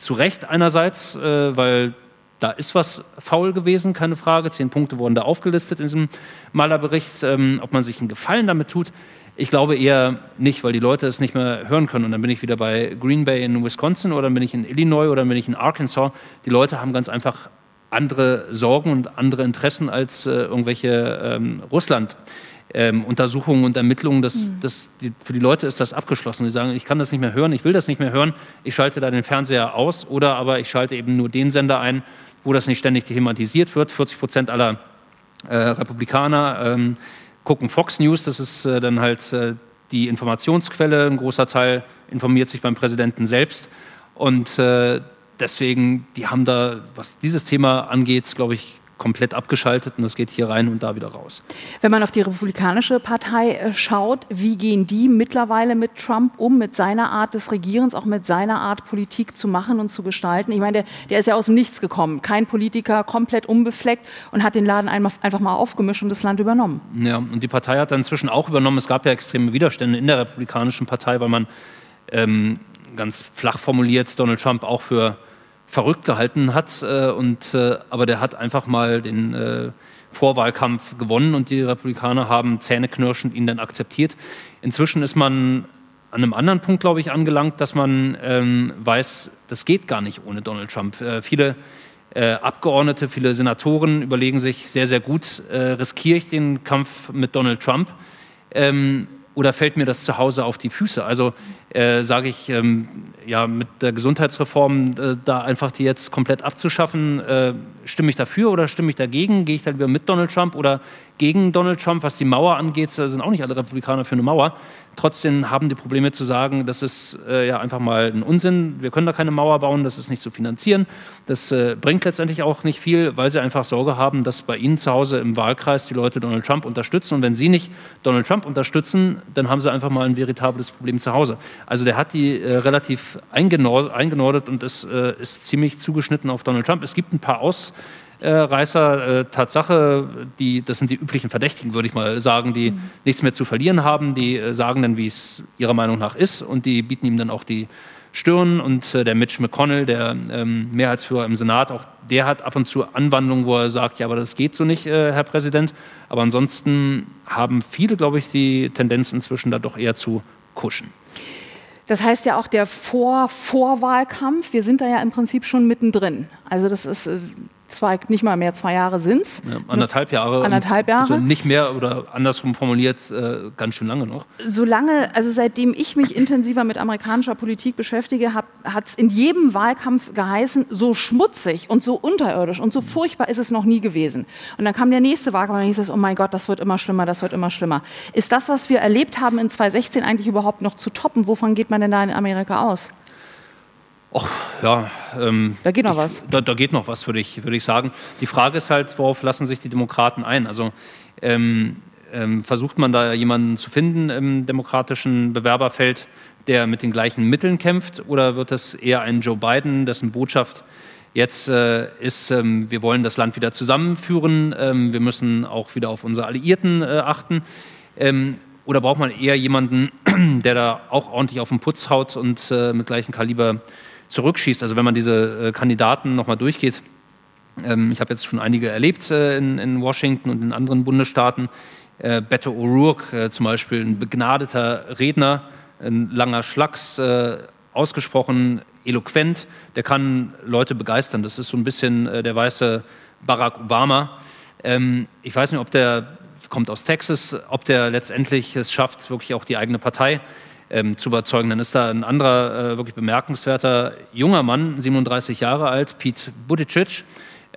zu Recht einerseits, äh, weil da ist was faul gewesen, keine Frage. Zehn Punkte wurden da aufgelistet in diesem Malerbericht. Ähm, ob man sich einen Gefallen damit tut, ich glaube eher nicht, weil die Leute es nicht mehr hören können. Und dann bin ich wieder bei Green Bay in Wisconsin oder dann bin ich in Illinois oder dann bin ich in Arkansas. Die Leute haben ganz einfach andere Sorgen und andere Interessen als äh, irgendwelche ähm, Russland. Ähm, Untersuchungen und Ermittlungen, das, mhm. das, die, für die Leute ist das abgeschlossen. Die sagen, ich kann das nicht mehr hören, ich will das nicht mehr hören, ich schalte da den Fernseher aus oder aber ich schalte eben nur den Sender ein, wo das nicht ständig thematisiert wird. 40 Prozent aller äh, Republikaner ähm, gucken Fox News, das ist äh, dann halt äh, die Informationsquelle. Ein großer Teil informiert sich beim Präsidenten selbst. Und äh, deswegen, die haben da, was dieses Thema angeht, glaube ich, komplett abgeschaltet und das geht hier rein und da wieder raus. Wenn man auf die Republikanische Partei äh, schaut, wie gehen die mittlerweile mit Trump um, mit seiner Art des Regierens, auch mit seiner Art Politik zu machen und zu gestalten? Ich meine, der, der ist ja aus dem Nichts gekommen, kein Politiker, komplett unbefleckt und hat den Laden einfach mal aufgemischt und das Land übernommen. Ja, und die Partei hat dann inzwischen auch übernommen. Es gab ja extreme Widerstände in der Republikanischen Partei, weil man ähm, ganz flach formuliert Donald Trump auch für verrückt gehalten hat. Äh, und, äh, aber der hat einfach mal den äh, Vorwahlkampf gewonnen und die Republikaner haben zähneknirschend ihn dann akzeptiert. Inzwischen ist man an einem anderen Punkt, glaube ich, angelangt, dass man ähm, weiß, das geht gar nicht ohne Donald Trump. Äh, viele äh, Abgeordnete, viele Senatoren überlegen sich sehr, sehr gut, äh, riskiere ich den Kampf mit Donald Trump ähm, oder fällt mir das zu Hause auf die Füße? Also äh, sage ich, ähm, ja, mit der Gesundheitsreform äh, da einfach die jetzt komplett abzuschaffen, äh, stimme ich dafür oder stimme ich dagegen? Gehe ich dann wieder mit Donald Trump oder gegen Donald Trump? Was die Mauer angeht, sind auch nicht alle Republikaner für eine Mauer. Trotzdem haben die Probleme zu sagen, das ist äh, ja einfach mal ein Unsinn. Wir können da keine Mauer bauen, das ist nicht zu finanzieren. Das äh, bringt letztendlich auch nicht viel, weil sie einfach Sorge haben, dass bei ihnen zu Hause im Wahlkreis die Leute Donald Trump unterstützen. Und wenn sie nicht Donald Trump unterstützen, dann haben sie einfach mal ein veritables Problem zu Hause. Also der hat die äh, relativ eingenordet und es äh, ist ziemlich zugeschnitten auf Donald Trump. Es gibt ein paar Aus Reißer. Äh, Tatsache, die, das sind die üblichen Verdächtigen, würde ich mal sagen, die mhm. nichts mehr zu verlieren haben, die äh, sagen dann, wie es ihrer Meinung nach ist und die bieten ihm dann auch die Stirn. Und äh, der Mitch McConnell, der ähm, Mehrheitsführer im Senat, auch der hat ab und zu Anwandlungen, wo er sagt, ja, aber das geht so nicht, Herr Präsident. Aber ansonsten haben viele, glaube ich, die Tendenz inzwischen da doch eher zu kuschen. Das heißt ja auch der Vor Vorwahlkampf, wir sind da ja im Prinzip schon mittendrin. Also das ist äh, zwei, nicht mal mehr zwei Jahre sind es. Ja, anderthalb Jahre. Anderthalb Jahre. Also nicht mehr oder andersrum formuliert, äh, ganz schön lange noch. Solange, also seitdem ich mich intensiver mit amerikanischer Politik beschäftige, hat es in jedem Wahlkampf geheißen, so schmutzig und so unterirdisch und so furchtbar ist es noch nie gewesen. Und dann kam der nächste Wahlkampf und dann hieß es, oh mein Gott, das wird immer schlimmer, das wird immer schlimmer. Ist das, was wir erlebt haben in 2016 eigentlich überhaupt noch zu toppen? Wovon geht man denn da in Amerika aus? Och, ja. Ähm, da geht noch was. da, da, geht noch was, würde ich, würd ich sagen. Die Frage ist halt, worauf lassen sich die Demokraten ein? Also ähm, ähm, versucht man da jemanden zu finden im demokratischen Bewerberfeld, der mit den gleichen Mitteln kämpft? Oder wird es eher ein Joe Biden, dessen Botschaft jetzt äh, ist, ähm, wir wollen das Land wieder zusammenführen, ähm, wir müssen auch wieder auf unsere Alliierten äh, achten? Ähm, oder braucht man eher jemanden, der da auch ordentlich auf den Putz haut und äh, mit gleichem Kaliber zurückschießt. Also wenn man diese äh, Kandidaten nochmal durchgeht, ähm, ich habe jetzt schon einige erlebt äh, in, in, Washington und in anderen Bundesstaaten. Äh, Beto O'Rourke zum Beispiel, ein begnadeter Redner, ein langer Schlacks, ausgesprochen eloquent, der kann Leute begeistern. Das ist so ein bisschen der weiße Barack Obama. Ähm, ich weiß nicht, ob der kommt aus Texas, ob der letztendlich es schafft, wirklich auch die eigene Partei ähm, zu überzeugen. Dann ist da ein anderer, äh, wirklich bemerkenswerter junger Mann, 37 Jahre alt, Pete Buttigieg.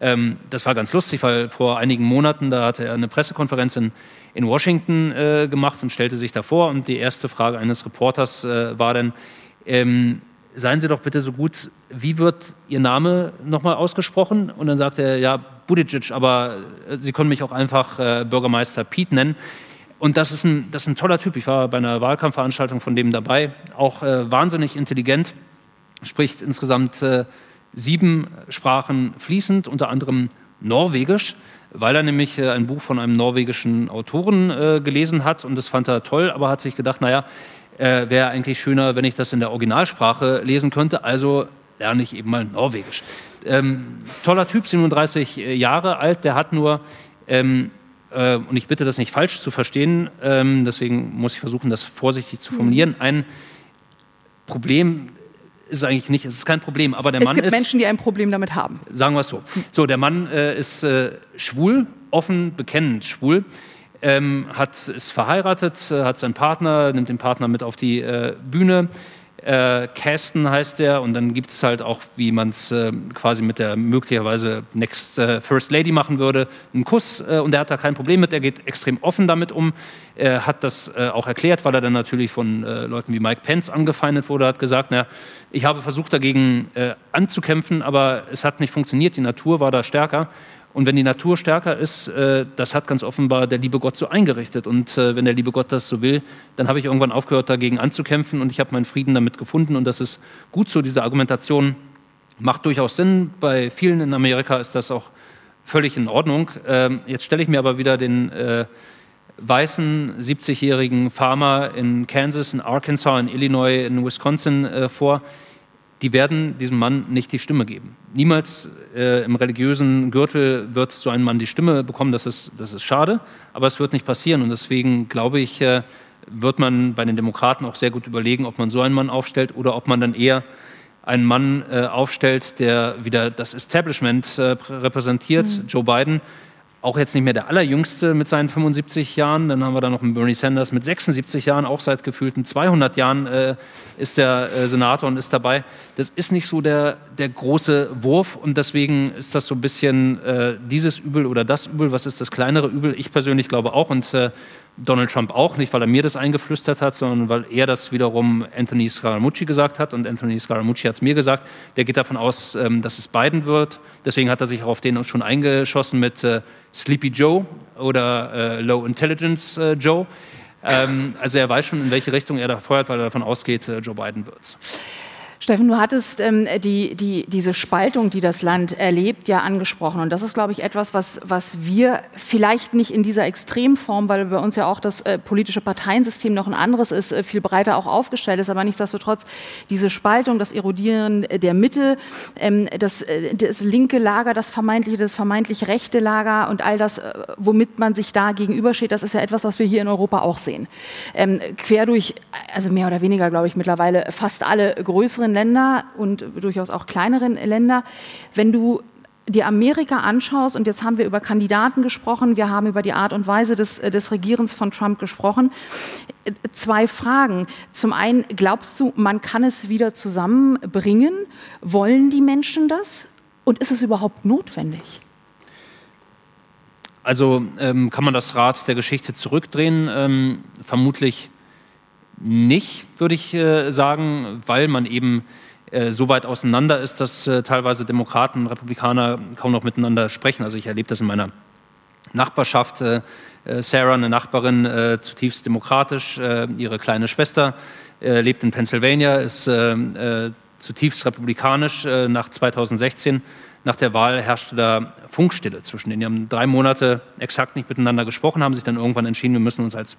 Ähm, das war ganz lustig, weil vor einigen Monaten, da hatte er eine Pressekonferenz in, in Washington äh, gemacht und stellte sich davor. Und die erste Frage eines Reporters äh, war dann, ähm, seien Sie doch bitte so gut, wie wird Ihr Name nochmal ausgesprochen? Und dann sagte er, ja, Buttigieg, aber äh, Sie können mich auch einfach äh, Bürgermeister Pete nennen. Und das ist, ein, das ist ein toller Typ. Ich war bei einer Wahlkampfveranstaltung von dem dabei. Auch äh, wahnsinnig intelligent, spricht insgesamt äh, sieben Sprachen fließend, unter anderem Norwegisch, weil er nämlich äh, ein Buch von einem norwegischen Autoren äh, gelesen hat und das fand er toll, aber hat sich gedacht, naja, äh, wäre eigentlich schöner, wenn ich das in der Originalsprache lesen könnte, also lerne ich eben mal Norwegisch. Ähm, toller Typ, 37 Jahre alt, der hat nur ähm, äh, und ich bitte das nicht falsch zu verstehen, ähm, deswegen muss ich versuchen, das vorsichtig zu formulieren. Mhm. Ein Problem ist es eigentlich nicht, es ist kein Problem, aber der es Mann ist. Es gibt Menschen, die ein Problem damit haben. Sagen wir es so. So, der Mann äh, ist äh, schwul, offen, bekennend schwul. Ähm, hat, ist verheiratet, äh, hat seinen Partner, nimmt den Partner mit auf die äh, Bühne, äh, Casten heißt der und dann gibt es halt auch, wie man es äh, quasi mit der möglicherweise Next äh, First Lady machen würde, einen Kuss äh, und er hat da kein Problem mit, er geht extrem offen damit um, er hat das äh, auch erklärt, weil er dann natürlich von äh, Leuten wie Mike Pence angefeindet wurde, hat gesagt, na, ich habe versucht dagegen anzukämpfen, aber es hat nicht funktioniert, die Natur war da stärker Und wenn die Natur stärker ist, äh, das hat ganz offenbar der liebe Gott so eingerichtet. Und äh, wenn der liebe Gott das so will, dann habe ich irgendwann aufgehört, dagegen anzukämpfen und ich habe meinen Frieden damit gefunden. Und das ist gut so. Diese Argumentation macht durchaus Sinn. Bei vielen in Amerika ist das auch völlig in Ordnung. Ähm, jetzt stelle ich mir aber wieder den äh, weißen 70-jährigen Farmer in Kansas, in Arkansas, in Illinois, in Wisconsin vor die werden diesem Mann nicht die Stimme geben. Niemals äh, im religiösen Gürtel wird so ein Mann die Stimme bekommen, das ist, das ist schade, aber es wird nicht passieren. Und deswegen glaube ich, äh, wird man bei den Demokraten auch sehr gut überlegen, ob man so einen Mann aufstellt oder ob man dann eher einen Mann äh, aufstellt, der wieder das Establishment äh, repräsentiert, mhm. Joe Biden, auch jetzt nicht mehr der allerjüngste mit seinen 75 Jahren. Dann haben wir da noch einen Bernie Sanders mit 76 Jahren, auch seit gefühlten 200 Jahren äh, ist der äh, Senator und ist dabei. Das ist nicht so der, der große Wurf und deswegen ist das so ein bisschen äh, dieses Übel oder das Übel. Was ist das kleinere Übel? Ich persönlich glaube auch und äh, Donald Trump auch, nicht weil er mir das eingeflüstert hat, sondern weil er das wiederum Anthony Scaramucci gesagt hat und Anthony Scaramucci hat es mir gesagt. Der geht davon aus, ähm, dass es Biden wird. Deswegen hat er sich auch auf den schon eingeschossen mit äh, Sleepy Joe oder äh, Low Intelligence äh, Joe. Ähm, also er weiß schon, in welche Richtung er da feuert, weil er davon ausgeht, Joe Biden wird's. Steffen, du hattest ähm, die, die, diese Spaltung, die das Land erlebt, ja angesprochen. Und das ist, glaube ich, etwas, was, was wir vielleicht nicht in dieser Extremform, weil bei uns ja auch das äh, politische Parteiensystem noch ein anderes ist, äh, viel breiter auch aufgestellt ist. Aber nichtsdestotrotz, diese Spaltung, das Erodieren der Mitte, ähm, das, äh, das linke Lager, das vermeintliche, das vermeintlich rechte Lager und all das, äh, womit man sich da gegenübersteht, das ist ja etwas, was wir hier in Europa auch sehen. Ähm, quer durch, also mehr oder weniger, glaube ich, mittlerweile fast alle größeren Länder und durchaus auch kleineren Länder. Wenn du dir Amerika anschaust, und jetzt haben wir über Kandidaten gesprochen, wir haben über die Art und Weise des, des Regierens von Trump gesprochen. Zwei Fragen. Zum einen, glaubst du, man kann es wieder zusammenbringen? Wollen die Menschen das? Und ist es überhaupt notwendig? Also ähm, kann man das Rad der Geschichte zurückdrehen? Ähm, vermutlich nicht, würde ich äh, sagen, weil man eben äh, so weit auseinander ist, dass äh, teilweise Demokraten und Republikaner kaum noch miteinander sprechen. Also ich erlebe das in meiner Nachbarschaft. Äh, Sarah, eine Nachbarin, zutiefst demokratisch. ihre kleine Schwester lebt in Pennsylvania, ist zutiefst republikanisch. nach 2016, nach der Wahl, herrschte da Funkstille zwischen denen. Die haben drei Monate exakt nicht miteinander gesprochen, haben sich dann irgendwann entschieden, wir müssen uns als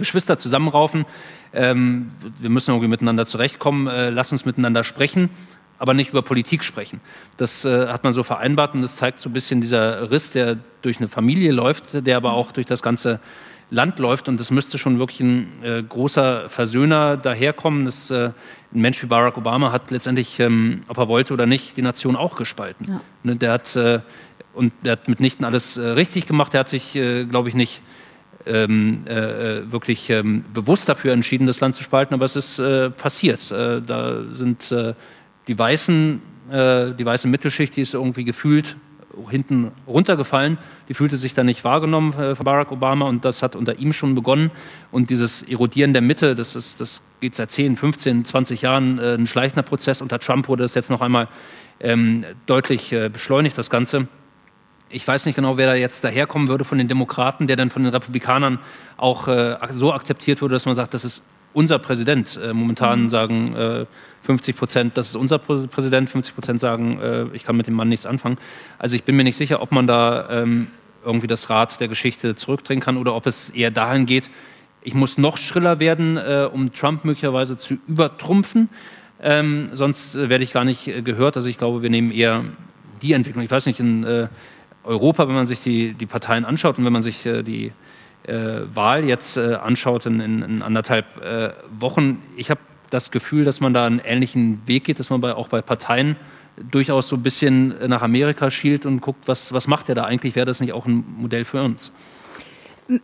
Geschwister zusammenraufen. Ähm, wir müssen irgendwie miteinander zurechtkommen. Äh, lass uns miteinander sprechen, aber nicht über Politik sprechen. Das äh, hat man so vereinbart und das zeigt so ein bisschen dieser Riss, der durch eine Familie läuft, der aber auch durch das ganze Land läuft. Und das müsste schon wirklich ein äh, großer Versöhner daherkommen. Das, äh, ein Mensch wie Barack Obama hat letztendlich, ähm, ob er wollte oder nicht, die Nation auch gespalten. Ja. Ne, der hat äh, und der hat mitnichten alles äh, richtig gemacht. Der hat sich, glaube ich, nicht ähm, äh, wirklich ähm, bewusst dafür entschieden, das Land zu spalten, aber es ist äh, passiert. Äh, da sind äh, die weißen, äh, die weiße Mittelschicht, die ist irgendwie gefühlt hinten runtergefallen. Die fühlte sich dann nicht wahrgenommen äh, von Barack Obama und das hat unter ihm schon begonnen. Und dieses Erodieren der Mitte, das, ist, das geht seit 10, 15, 20 Jahren ein schleichender Prozess. Unter Trump wurde das jetzt noch einmal ähm, deutlich beschleunigt, das Ganze ich weiß nicht genau, wer da jetzt daherkommen würde von den Demokraten, der dann von den Republikanern auch äh, so akzeptiert wurde, dass man sagt, das ist unser Präsident. Äh, momentan mhm. sagen äh, 50 Prozent, das ist unser Präsident, 50 Prozent sagen, äh, ich kann mit dem Mann nichts anfangen. Also ich bin mir nicht sicher, ob man da ähm, irgendwie das Rad der Geschichte zurückdrehen kann oder ob es eher dahin geht, ich muss noch schriller werden, äh, um Trump möglicherweise zu übertrumpfen. Ähm, sonst äh, werde ich gar nicht gehört. Also ich glaube, wir nehmen eher die Entwicklung. Ich weiß nicht, in Europa, wenn man sich die, die Parteien anschaut und wenn man sich äh, die äh, Wahl jetzt äh, anschaut in, in, in anderthalb äh, Wochen, ich habe das Gefühl, dass man da einen ähnlichen Weg geht, dass man bei, auch bei Parteien durchaus so ein bisschen nach Amerika schielt und guckt, was, was macht er da eigentlich, wäre das nicht auch ein Modell für uns?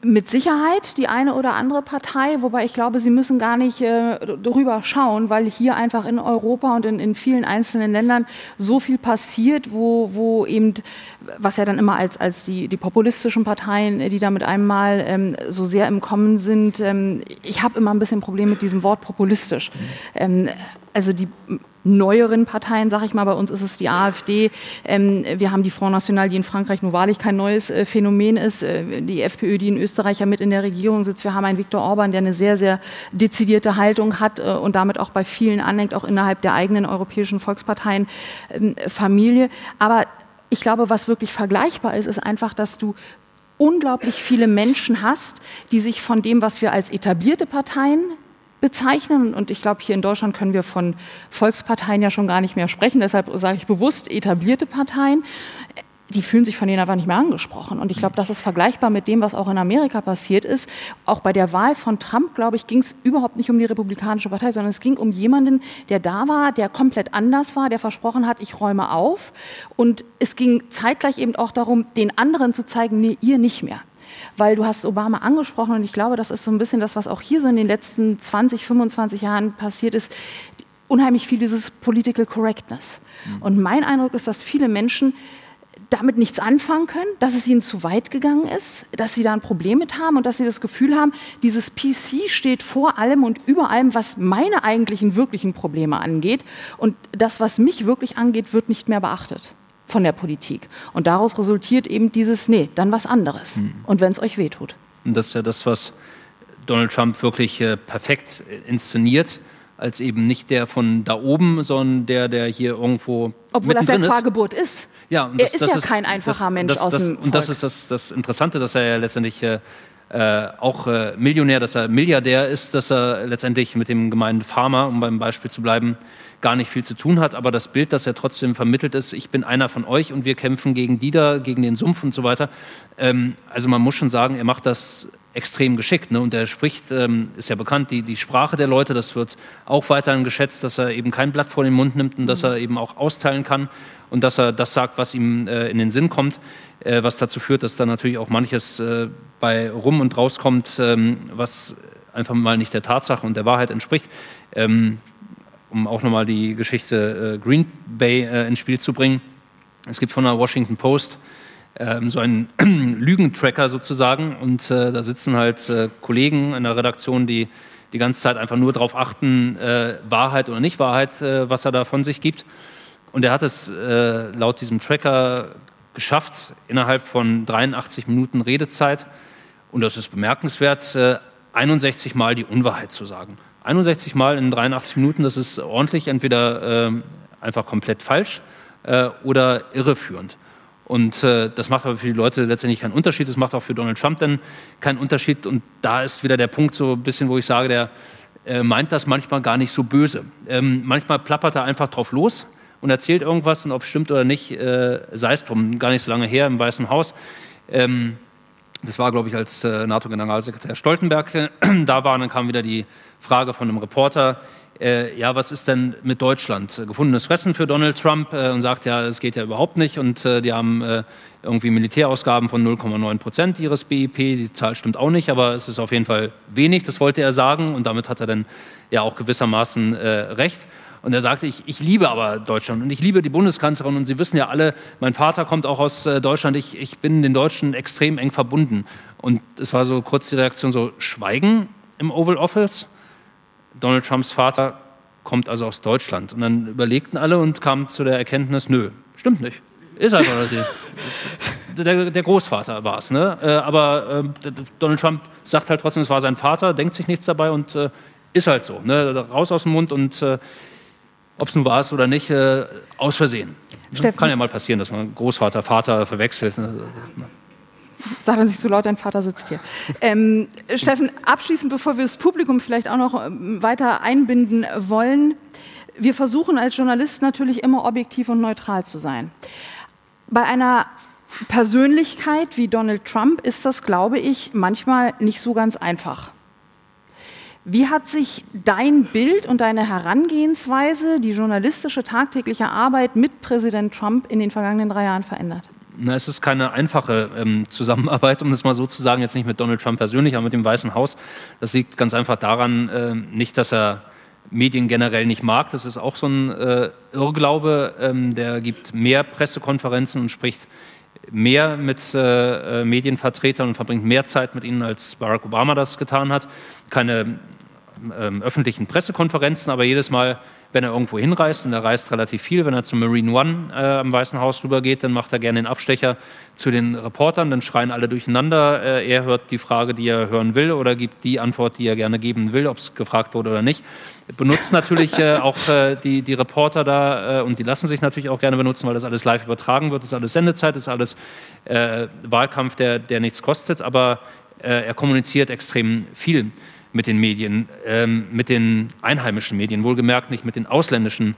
Mit Sicherheit die eine oder andere Partei, wobei ich glaube, Sie müssen gar nicht äh, drüber schauen, weil hier einfach in Europa und in, in, vielen einzelnen Ländern so viel passiert, wo, wo eben, was ja dann immer als, als die, die populistischen Parteien, die da mit einem Mal ähm, so sehr im Kommen sind, ähm, ich habe immer ein bisschen ein Problem mit diesem Wort populistisch. Mhm. Ähm, also die neueren Parteien, sage ich mal, bei uns ist es die AfD, ähm, wir haben die Front National, die in Frankreich nur wahrlich kein neues äh, Phänomen ist, äh, die FPÖ, die in Österreich ja mit in der Regierung sitzt, wir haben einen Viktor Orban, der eine sehr, sehr dezidierte Haltung hat äh, und damit auch bei vielen anhängt, auch innerhalb der eigenen europäischen Volksparteien ähm, Familie. Aber ich glaube, was wirklich vergleichbar ist, ist einfach, dass du unglaublich viele Menschen hast, die sich von dem, was wir als etablierte Parteien bezeichnen. Und ich glaube, hier in Deutschland können wir von Volksparteien ja schon gar nicht mehr sprechen. Deshalb sage ich bewusst etablierte Parteien. Die fühlen sich von denen einfach nicht mehr angesprochen. Und ich glaube, das ist vergleichbar mit dem, was auch in Amerika passiert ist. Auch bei der Wahl von Trump, glaube ich, ging es überhaupt nicht um die Republikanische Partei, sondern es ging um jemanden, der da war, der komplett anders war, der versprochen hat, ich räume auf. Und es ging zeitgleich eben auch darum, den anderen zu zeigen, nee, ihr nicht mehr weil du hast Obama angesprochen und ich glaube, das ist so ein bisschen das, was auch hier so in den letzten 20, 25 Jahren passiert ist, unheimlich viel dieses Political Correctness. Mhm. Und mein Eindruck ist, dass viele Menschen damit nichts anfangen können, dass es ihnen zu weit gegangen ist, dass sie da ein Problem mit haben und dass sie das Gefühl haben, dieses PC steht vor allem und über allem, was meine eigentlichen wirklichen Probleme angeht. Und das, was mich wirklich angeht, wird nicht mehr beachtet von der Politik. Und daraus resultiert eben dieses, nee, dann was anderes. Mhm. Und wenn es euch wehtut. Und das ist ja das, was Donald Trump wirklich äh, perfekt inszeniert, als eben nicht der von da oben, sondern der, der hier irgendwo. Obwohl das ja Quargeburt ist. Ja, das, er ist ja ist, kein einfacher das, Mensch das, aus dem Volk. Und das ist das, das Interessante, dass er ja letztendlich äh, äh, auch äh, Millionär, dass er Milliardär ist, dass er letztendlich mit dem gemeinen Farmer, um beim Beispiel zu bleiben, gar nicht viel zu tun hat, aber das Bild, das er trotzdem vermittelt ist, ich bin einer von euch und wir kämpfen gegen die da, gegen den Sumpf und so weiter. Ähm, also man muss schon sagen, er macht das extrem geschickt. Ne? Und er spricht, ähm, ist ja bekannt, die, die Sprache der Leute, das wird auch weiterhin geschätzt, dass er eben kein Blatt vor den Mund nimmt und dass er eben auch austeilen kann und dass er das sagt, was ihm äh, in den Sinn kommt, äh, was dazu führt, dass da natürlich auch manches äh, bei rum und rauskommt, ähm, was einfach mal nicht der Tatsache und der Wahrheit entspricht. Ähm, um auch nochmal die Geschichte äh, Green Bay äh, ins Spiel zu bringen. Es gibt von der Washington Post ähm, so einen Lügentracker sozusagen und äh, da sitzen halt äh, Kollegen in der Redaktion, die die ganze Zeit einfach nur darauf achten, äh, Wahrheit oder nicht Wahrheit, äh, was er da von sich gibt. Und er hat es laut diesem Tracker geschafft, innerhalb von 83 Minuten Redezeit, und das ist bemerkenswert, 61 Mal die Unwahrheit zu sagen. 61 Mal in 83 Minuten, das ist ordentlich, entweder äh, einfach komplett falsch äh, oder irreführend. Und äh, das macht aber für die Leute letztendlich keinen Unterschied. Das macht auch für Donald Trump dann keinen Unterschied. Und da ist wieder der Punkt so ein bisschen, wo ich sage, der äh, meint das manchmal gar nicht so böse. Ähm, manchmal plappert er einfach drauf los und erzählt irgendwas und ob es stimmt oder nicht, äh, sei es drum. Gar nicht so lange her im Weißen Haus. Ähm, das war, glaube ich, als äh, NATO-Generalsekretär Stoltenberg da war. Und dann kam wieder die Frage von einem Reporter, äh, ja, was ist denn mit Deutschland? Gefundenes Fressen für Donald Trump äh, und sagt, ja, es geht ja überhaupt nicht und äh, die haben äh, irgendwie Militärausgaben von 0,9 Prozent ihres BIP. Die Zahl stimmt auch nicht, aber es ist auf jeden Fall wenig, das wollte er sagen und damit hat er dann ja auch gewissermaßen äh, recht. Und er sagte, ich, ich liebe aber Deutschland und ich liebe die Bundeskanzlerin und Sie wissen ja alle, mein Vater kommt auch aus äh, Deutschland, ich, ich bin den Deutschen extrem eng verbunden. Und es war so kurz die Reaktion so, Schweigen im Oval Office? Donald Trumps Vater kommt also aus Deutschland. Und dann überlegten alle und kamen zu der Erkenntnis, nö, stimmt nicht. Ist einfach der, der Großvater war es. Ne? Äh, aber äh, Donald Trump sagt halt trotzdem, es war sein Vater, denkt sich nichts dabei und äh, ist halt so. Ne? Raus aus dem Mund und äh, ob es nun war es oder nicht, äh, aus Versehen. Steffen. Kann ja mal passieren, dass man Großvater, Vater verwechselt. Ne? Sag dann nicht zu laut, dein Vater sitzt hier. Ähm, Steffen, abschließend, bevor wir das Publikum vielleicht auch noch ähm, weiter einbinden wollen. Wir versuchen als Journalist natürlich immer objektiv und neutral zu sein. Bei einer Persönlichkeit wie Donald Trump ist das, glaube ich, manchmal nicht so ganz einfach. Wie hat sich dein Bild und deine Herangehensweise, die journalistische tagtägliche Arbeit mit Präsident Trump in den vergangenen drei Jahren verändert? Na, es ist keine einfache ähm, Zusammenarbeit, um das mal so zu sagen, jetzt nicht mit Donald Trump persönlich, aber mit dem Weißen Haus. Das liegt ganz einfach daran, äh, nicht, dass er Medien generell nicht mag. Das ist auch so ein äh, Irrglaube. Ähm, der gibt mehr Pressekonferenzen und spricht mehr mit äh, äh Medienvertretern und verbringt mehr Zeit mit ihnen, als Barack Obama das getan hat. Keine ähm, öffentlichen Pressekonferenzen, aber jedes Mal wenn er irgendwo hinreist, und er reist relativ viel, wenn er zum Marine One äh, am Weißen Haus rübergeht, dann macht er gerne den Abstecher zu den Reportern, dann schreien alle durcheinander. Äh, er hört die Frage, die er hören will, oder gibt die Antwort, die er gerne geben will, ob es gefragt wurde oder nicht. Benutzt natürlich äh, auch äh, die, die Reporter da äh, und die lassen sich natürlich auch gerne benutzen, weil das alles live übertragen wird, das ist alles Sendezeit, das ist alles äh, Wahlkampf, der, der nichts kostet, aber er kommuniziert extrem viel mit den Medien, ähm, mit den einheimischen Medien, wohlgemerkt nicht mit den ausländischen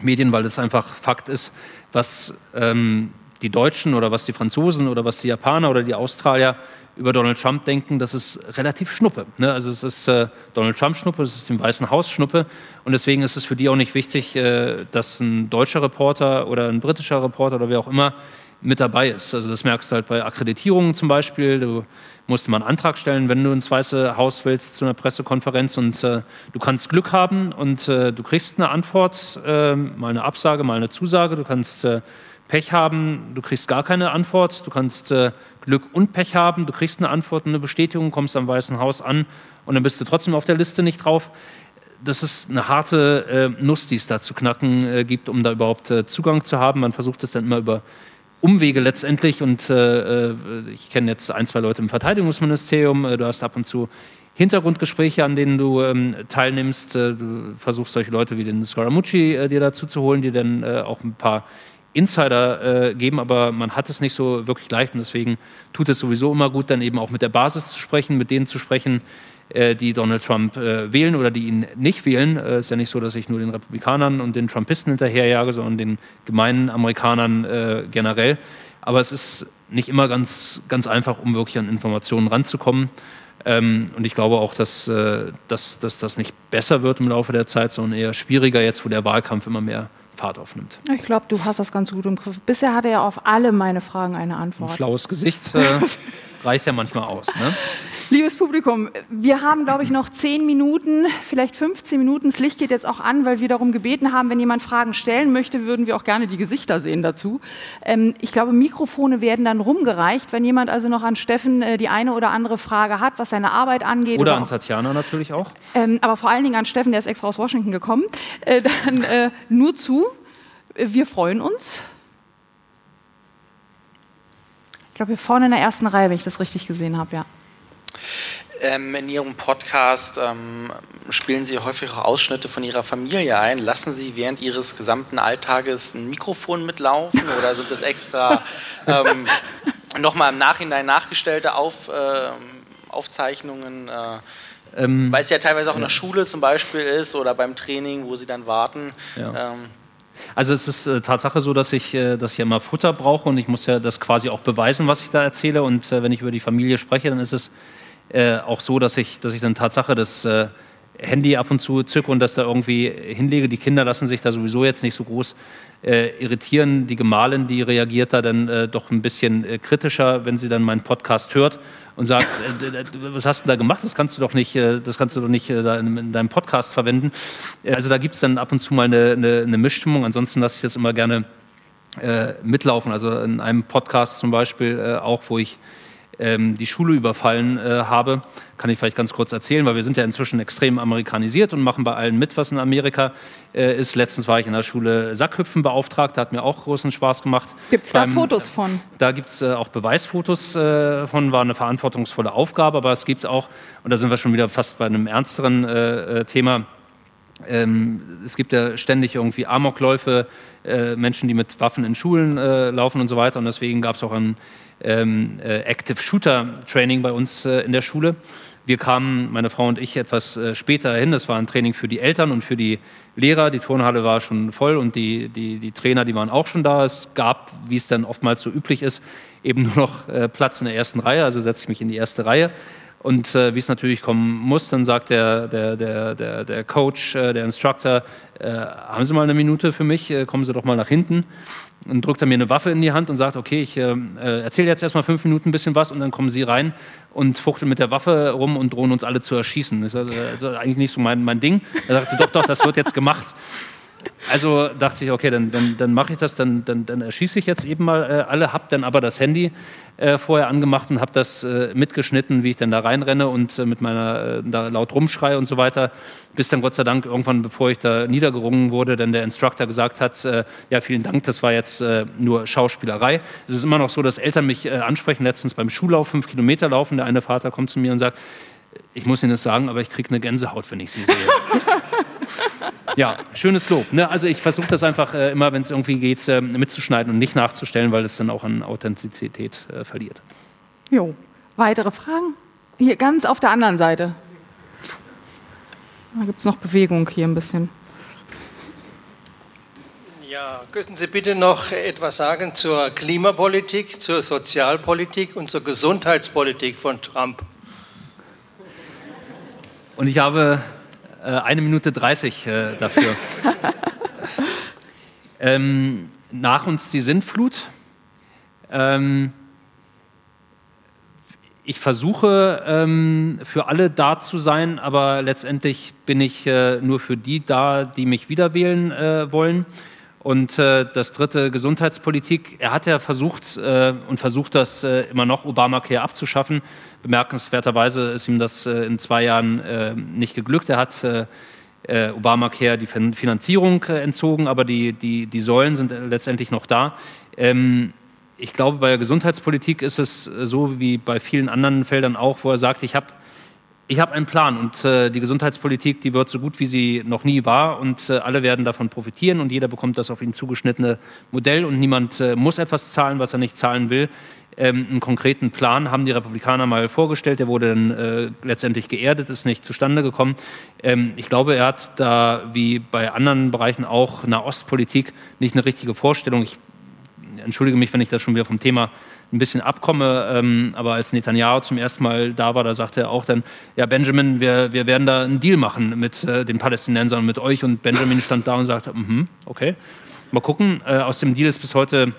Medien, weil es einfach Fakt ist, was ähm, die Deutschen oder was die Franzosen oder was die Japaner oder die Australier über Donald Trump denken, das ist relativ Schnuppe. Ne? Also es ist äh, Donald Trump Schnuppe, es ist dem Weißen Haus Schnuppe und deswegen ist es für die auch nicht wichtig, äh, dass ein deutscher Reporter oder ein britischer Reporter oder wer auch immer mit dabei ist. Also das merkst du halt bei Akkreditierungen zum Beispiel. Du musst mal einen Antrag stellen, wenn du ins Weiße Haus willst zu einer Pressekonferenz und äh, du kannst Glück haben und äh, du kriegst eine Antwort, äh, mal eine Absage, mal eine Zusage. Du kannst äh, Pech haben, du kriegst gar keine Antwort. Du kannst äh, Glück und Pech haben, du kriegst eine Antwort, eine Bestätigung, kommst am Weißen Haus an und dann bist du trotzdem auf der Liste nicht drauf das ist eine harte äh, Nuss, die es da zu knacken gibt, um da überhaupt Zugang zu haben. Man versucht es dann immer über Umwege letztendlich und äh, äh, ich kenne jetzt ein, zwei Leute im Verteidigungsministerium, äh, du hast ab und zu Hintergrundgespräche, an denen du ähm, teilnimmst, äh, du versuchst solche Leute wie den Scaramucci äh, dir dazu zu holen, die dann äh, auch ein paar Insider geben, aber man hat es nicht so wirklich leicht und deswegen tut es sowieso immer gut, dann eben auch mit der Basis zu sprechen, mit denen zu sprechen, äh, die Donald Trump äh, wählen oder die ihn nicht wählen. Es äh, ist ja nicht so, dass ich nur den Republikanern und den Trumpisten hinterherjage, sondern den gemeinen Amerikanern generell. Aber es ist nicht immer ganz, ganz einfach, um wirklich an Informationen ranzukommen. Ähm, und ich glaube auch, dass, dass, dass das nicht besser wird im Laufe der Zeit, sondern eher schwieriger jetzt, wo der Wahlkampf immer mehr Fahrt aufnimmt. Ich glaube, du hast das ganz gut im Griff. Bisher hatte er auf alle meine Fragen eine Antwort. Ein schlaues Gesicht äh, reicht ja manchmal aus. Ne? Liebes Publikum, wir haben, glaube ich, noch 10 Minuten, vielleicht 15 Minuten. Das Licht geht jetzt auch an, weil wir darum gebeten haben, wenn jemand Fragen stellen möchte, würden wir auch gerne die Gesichter sehen dazu. Ähm, ich glaube, Mikrofone werden dann rumgereicht, wenn jemand also noch an Steffen äh, die eine oder andere Frage hat, was seine Arbeit angeht. Oder, oder an auch, Tatjana natürlich auch. Ähm, aber vor allen Dingen an Steffen, der ist extra aus Washington gekommen. Äh, dann äh, nur zu. Wir freuen uns. Ich glaube, hier vorne in der ersten Reihe, wenn ich das richtig gesehen habe, ja. Ähm, in Ihrem Podcast ähm, spielen Sie häufig auch Ausschnitte von Ihrer Familie ein. Lassen Sie während Ihres gesamten Alltages ein Mikrofon mitlaufen oder sind das extra ähm, nochmal im Nachhinein nachgestellte Auf, äh, Aufzeichnungen? Äh, ähm, weil es ja teilweise auch in der Schule zum Beispiel ist oder beim Training, wo Sie dann warten. Ja. Also es ist äh, Tatsache so, dass ich, äh, dass ich immer Futter brauche und ich muss ja das quasi auch beweisen, was ich da erzähle. Und äh, wenn ich über die Familie spreche, dann ist es äh, auch so, dass ich, dass ich dann Tatsache das äh, Handy ab und zu zücke und das da irgendwie hinlege. Die Kinder lassen sich da sowieso jetzt nicht so groß äh, irritieren. Die Gemahlin, die reagiert da dann doch ein bisschen kritischer, wenn sie dann meinen Podcast hört und sagt, äh, was hast du da gemacht? Das kannst du doch nicht, das kannst du doch nicht in, in, deinem Podcast verwenden. Also da gibt es dann ab und zu mal eine, eine, eine Mischstimmung. Ansonsten lasse ich das immer gerne mitlaufen. Also in einem Podcast zum Beispiel auch, wo ich ähm, die Schule überfallen äh, habe. Kann ich vielleicht ganz kurz erzählen, weil wir sind ja inzwischen extrem amerikanisiert und machen bei allen mit, was in Amerika äh, ist. Letztens war ich in der Schule Sackhüpfen beauftragt, hat mir auch großen Spaß gemacht. Gibt es da Fotos von? Da gibt es äh, auch Beweisfotos äh, von, war eine verantwortungsvolle Aufgabe, aber es gibt auch, und da sind wir schon wieder fast bei einem ernsteren äh, äh, Thema, ähm, es gibt ja ständig irgendwie Amokläufe, äh, Menschen, die mit Waffen in Schulen äh, laufen und so weiter. Und deswegen gab es auch ein ähm, äh, Active Shooter Training bei uns äh, in der Schule. Wir kamen, meine Frau und ich, etwas äh, später hin. Das war ein Training für die Eltern und für die Lehrer. Die Turnhalle war schon voll und die, die, die Trainer, die waren auch schon da. Es gab, wie es dann oftmals so üblich ist, eben nur noch äh, Platz in der ersten Reihe. Also setze ich mich in die erste Reihe. Und äh, wie es natürlich kommen muss, dann sagt der, der, der, der, der Coach, äh, der Instructor, äh, haben Sie mal eine Minute für mich, äh, kommen Sie doch mal nach hinten. Und drückt er mir eine Waffe in die Hand und sagt, okay, ich äh, äh, erzähle jetzt erstmal fünf Minuten ein bisschen was und dann kommen Sie rein und fuchteln mit der Waffe rum und drohen uns alle zu erschießen. Das ist, also, das ist eigentlich nicht so mein, mein Ding. Er sagte, doch, doch, das wird jetzt gemacht. Also dachte ich, okay, dann, dann, dann mache ich das, dann, dann, dann erschieße ich jetzt eben mal äh, alle, habe dann aber das Handy äh, vorher angemacht und habe das äh, mitgeschnitten, wie ich dann da reinrenne und äh, mit meiner äh, da laut rumschreie und so weiter, bis dann Gott sei Dank irgendwann, bevor ich da niedergerungen wurde, dann der Instructor gesagt hat, äh, ja vielen Dank, das war jetzt nur Schauspielerei. Es ist immer noch so, dass Eltern mich ansprechen, letztens beim Schullauf fünf Kilometer laufen, der eine Vater kommt zu mir und sagt, ich muss Ihnen das sagen, aber ich kriege eine Gänsehaut, wenn ich Sie sehe. ja, schönes Lob. Ne? Also ich versuche das einfach äh, immer, wenn es irgendwie geht, äh, mitzuschneiden und nicht nachzustellen, weil es dann auch an Authentizität äh, verliert. Jo. Weitere Fragen? Hier ganz auf der anderen Seite. Da gibt es noch Bewegung hier ein bisschen. Ja, könnten Sie bitte noch etwas sagen zur Klimapolitik, zur Sozialpolitik und zur Gesundheitspolitik von Trump? Und ich habe äh, eine Minute 30 äh, dafür. ähm, nach uns die Sintflut. Ähm, ich versuche ähm, für alle da zu sein, aber letztendlich bin ich äh, nur für die da, die mich wieder wählen äh, wollen. Und äh, das dritte, Gesundheitspolitik. Er hat ja versucht äh, und versucht das äh, immer noch, Obamacare abzuschaffen. Bemerkenswerterweise ist ihm das äh, in zwei Jahren äh, nicht geglückt. Er hat äh, Obamacare die Finanzierung entzogen, aber die, die, die Säulen sind letztendlich noch da. Ähm, ich glaube, bei der Gesundheitspolitik ist es so wie bei vielen anderen Feldern auch, wo er sagt, ich habe ich habe einen Plan und die Gesundheitspolitik, die wird so gut, wie sie noch nie war und alle werden davon profitieren und jeder bekommt das auf ihn zugeschnittene Modell und niemand muss etwas zahlen, was er nicht zahlen will. Ähm, einen konkreten Plan haben die Republikaner mal vorgestellt, der wurde dann äh, letztendlich geerdet, ist nicht zustande gekommen. Ähm, ich glaube, er hat da wie bei anderen Bereichen auch Nahostpolitik nicht eine richtige Vorstellung. Ich entschuldige mich, wenn ich das schon wieder vom Thema ein bisschen abkomme. Ähm, aber als Netanyahu zum ersten Mal da war, da sagte er auch dann, ja Benjamin, wir, wir werden da einen Deal machen mit äh, den Palästinensern und mit euch. Und Benjamin stand da und sagte, mm okay, mal gucken. Äh, aus dem Deal ist bis heute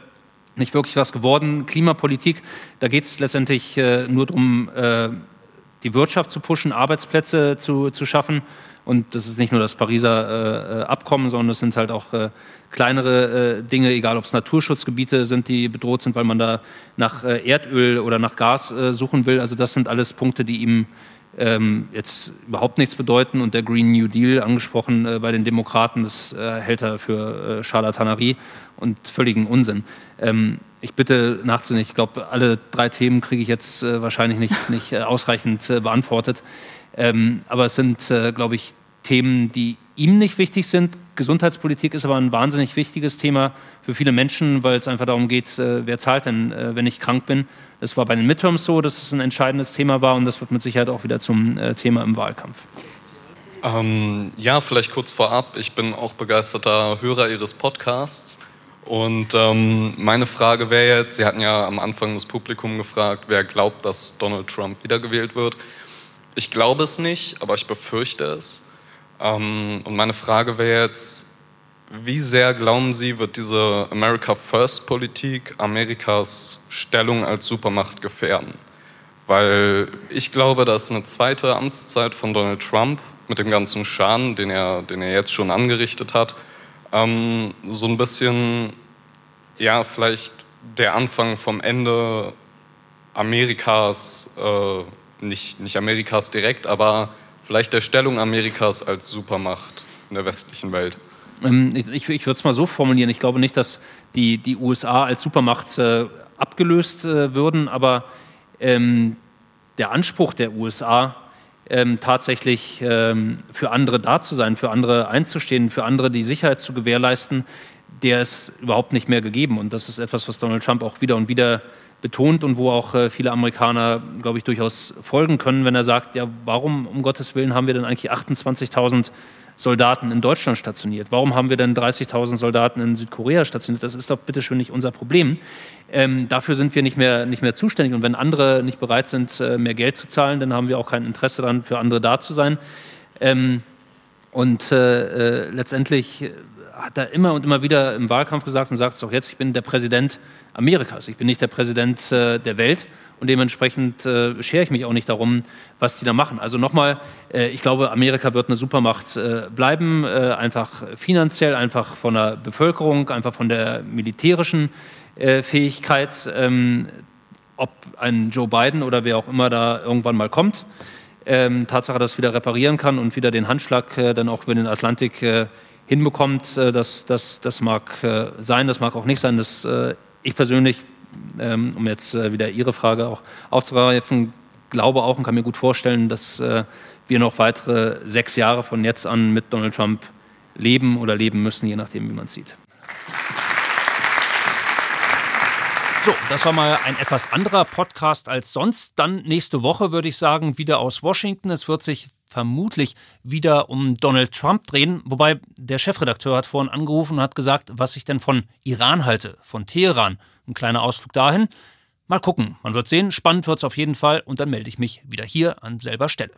nicht wirklich was geworden. Klimapolitik, da geht es letztendlich äh, nur darum, äh, die Wirtschaft zu pushen, Arbeitsplätze zu, zu schaffen. Und das ist nicht nur das Pariser äh, Abkommen, sondern es sind halt auch äh, kleinere äh, Dinge, egal ob es Naturschutzgebiete sind, die bedroht sind, weil man da nach äh, Erdöl oder nach Gas äh, suchen will. Also das sind alles Punkte, die ihm ähm, jetzt überhaupt nichts bedeuten. Und der Green New Deal, angesprochen äh, bei den Demokraten, das äh, hält er für äh, Charlatanerie und völligen Unsinn. Ähm, ich bitte nachzunehmen, ich glaube, alle drei Themen kriege ich jetzt wahrscheinlich nicht, nicht ausreichend beantwortet. Ähm, aber es sind, glaube ich, Themen, die ihm nicht wichtig sind. Gesundheitspolitik ist aber ein wahnsinnig wichtiges Thema für viele Menschen, weil es einfach darum geht, äh, wer zahlt denn, äh, wenn ich krank bin. Das war bei den Midterms so, dass es ein entscheidendes Thema war und das wird mit Sicherheit auch wieder zum äh, Thema im Wahlkampf. Ähm, ja, vielleicht kurz vorab. Ich bin auch begeisterter Hörer Ihres Podcasts. Und ähm, meine Frage wäre jetzt, Sie hatten ja am Anfang das Publikum gefragt, wer glaubt, dass Donald Trump wiedergewählt wird. Ich glaube es nicht, aber ich befürchte es. Ähm, und meine Frage wäre jetzt, wie sehr glauben Sie, wird diese America First Politik Amerikas Stellung als Supermacht gefährden? Weil ich glaube, dass eine zweite Amtszeit von Donald Trump mit dem ganzen Schaden, den er, den er jetzt schon angerichtet hat, ähm, so ein bisschen, ja, vielleicht der Anfang vom Ende Amerikas, äh, nicht, nicht Amerikas direkt, aber vielleicht der Stellung Amerikas als Supermacht in der westlichen Welt? Ähm, ich, ich würde es mal so formulieren. Ich glaube nicht, dass die, die USA als Supermacht äh, abgelöst äh, würden, aber ähm, der Anspruch der USA, ähm, tatsächlich ähm, für andere da zu sein, für andere einzustehen, für andere die Sicherheit zu gewährleisten, der ist überhaupt nicht mehr gegeben. Und das ist etwas, was Donald Trump auch wieder und wieder betont und wo auch äh, viele Amerikaner, glaube ich, durchaus folgen können, wenn er sagt, ja, warum um Gottes Willen haben wir denn eigentlich 28.000 Soldaten in Deutschland stationiert? Warum haben wir denn 30.000 Soldaten in Südkorea stationiert? Das ist doch bitteschön nicht unser Problem. Ähm, dafür sind wir nicht mehr, nicht mehr zuständig. Und wenn andere nicht bereit sind, äh, mehr Geld zu zahlen, dann haben wir auch kein Interesse daran, für andere da zu sein. Ähm, und äh, äh, letztendlich hat er immer und immer wieder im Wahlkampf gesagt und sagt es auch jetzt, ich bin der Präsident Amerikas, ich bin nicht der Präsident äh, der Welt. und dementsprechend äh, schere ich mich auch nicht darum, was die da machen. Also nochmal, äh, ich glaube, Amerika wird eine Supermacht äh, bleiben, äh, einfach finanziell, einfach von der Bevölkerung, einfach von der militärischen äh, Fähigkeit, ähm, ob ein Joe Biden oder wer auch immer da irgendwann mal kommt. Ähm, Tatsache, dass wieder reparieren kann und wieder den Handschlag äh, dann auch über den Atlantik hinbekommt, das, das, das mag sein, das mag auch nicht sein. Das, ich persönlich ähm, um jetzt äh, wieder Ihre Frage auch aufzugreifen, glaube auch und kann mir gut vorstellen, dass äh, wir noch weitere sechs Jahre von jetzt an mit Donald Trump leben oder leben müssen, je nachdem, wie man es sieht. So, das war mal ein etwas anderer Podcast als sonst. Dann nächste Woche würde ich sagen, wieder aus Washington. Es wird sich vermutlich wieder um Donald Trump drehen. Wobei der Chefredakteur hat vorhin angerufen und hat gesagt, was ich denn von Iran halte, von Teheran. Ein kleiner Ausflug dahin. Mal gucken, man wird sehen. Spannend wird es auf jeden Fall und dann melde ich mich wieder hier an selber Stelle.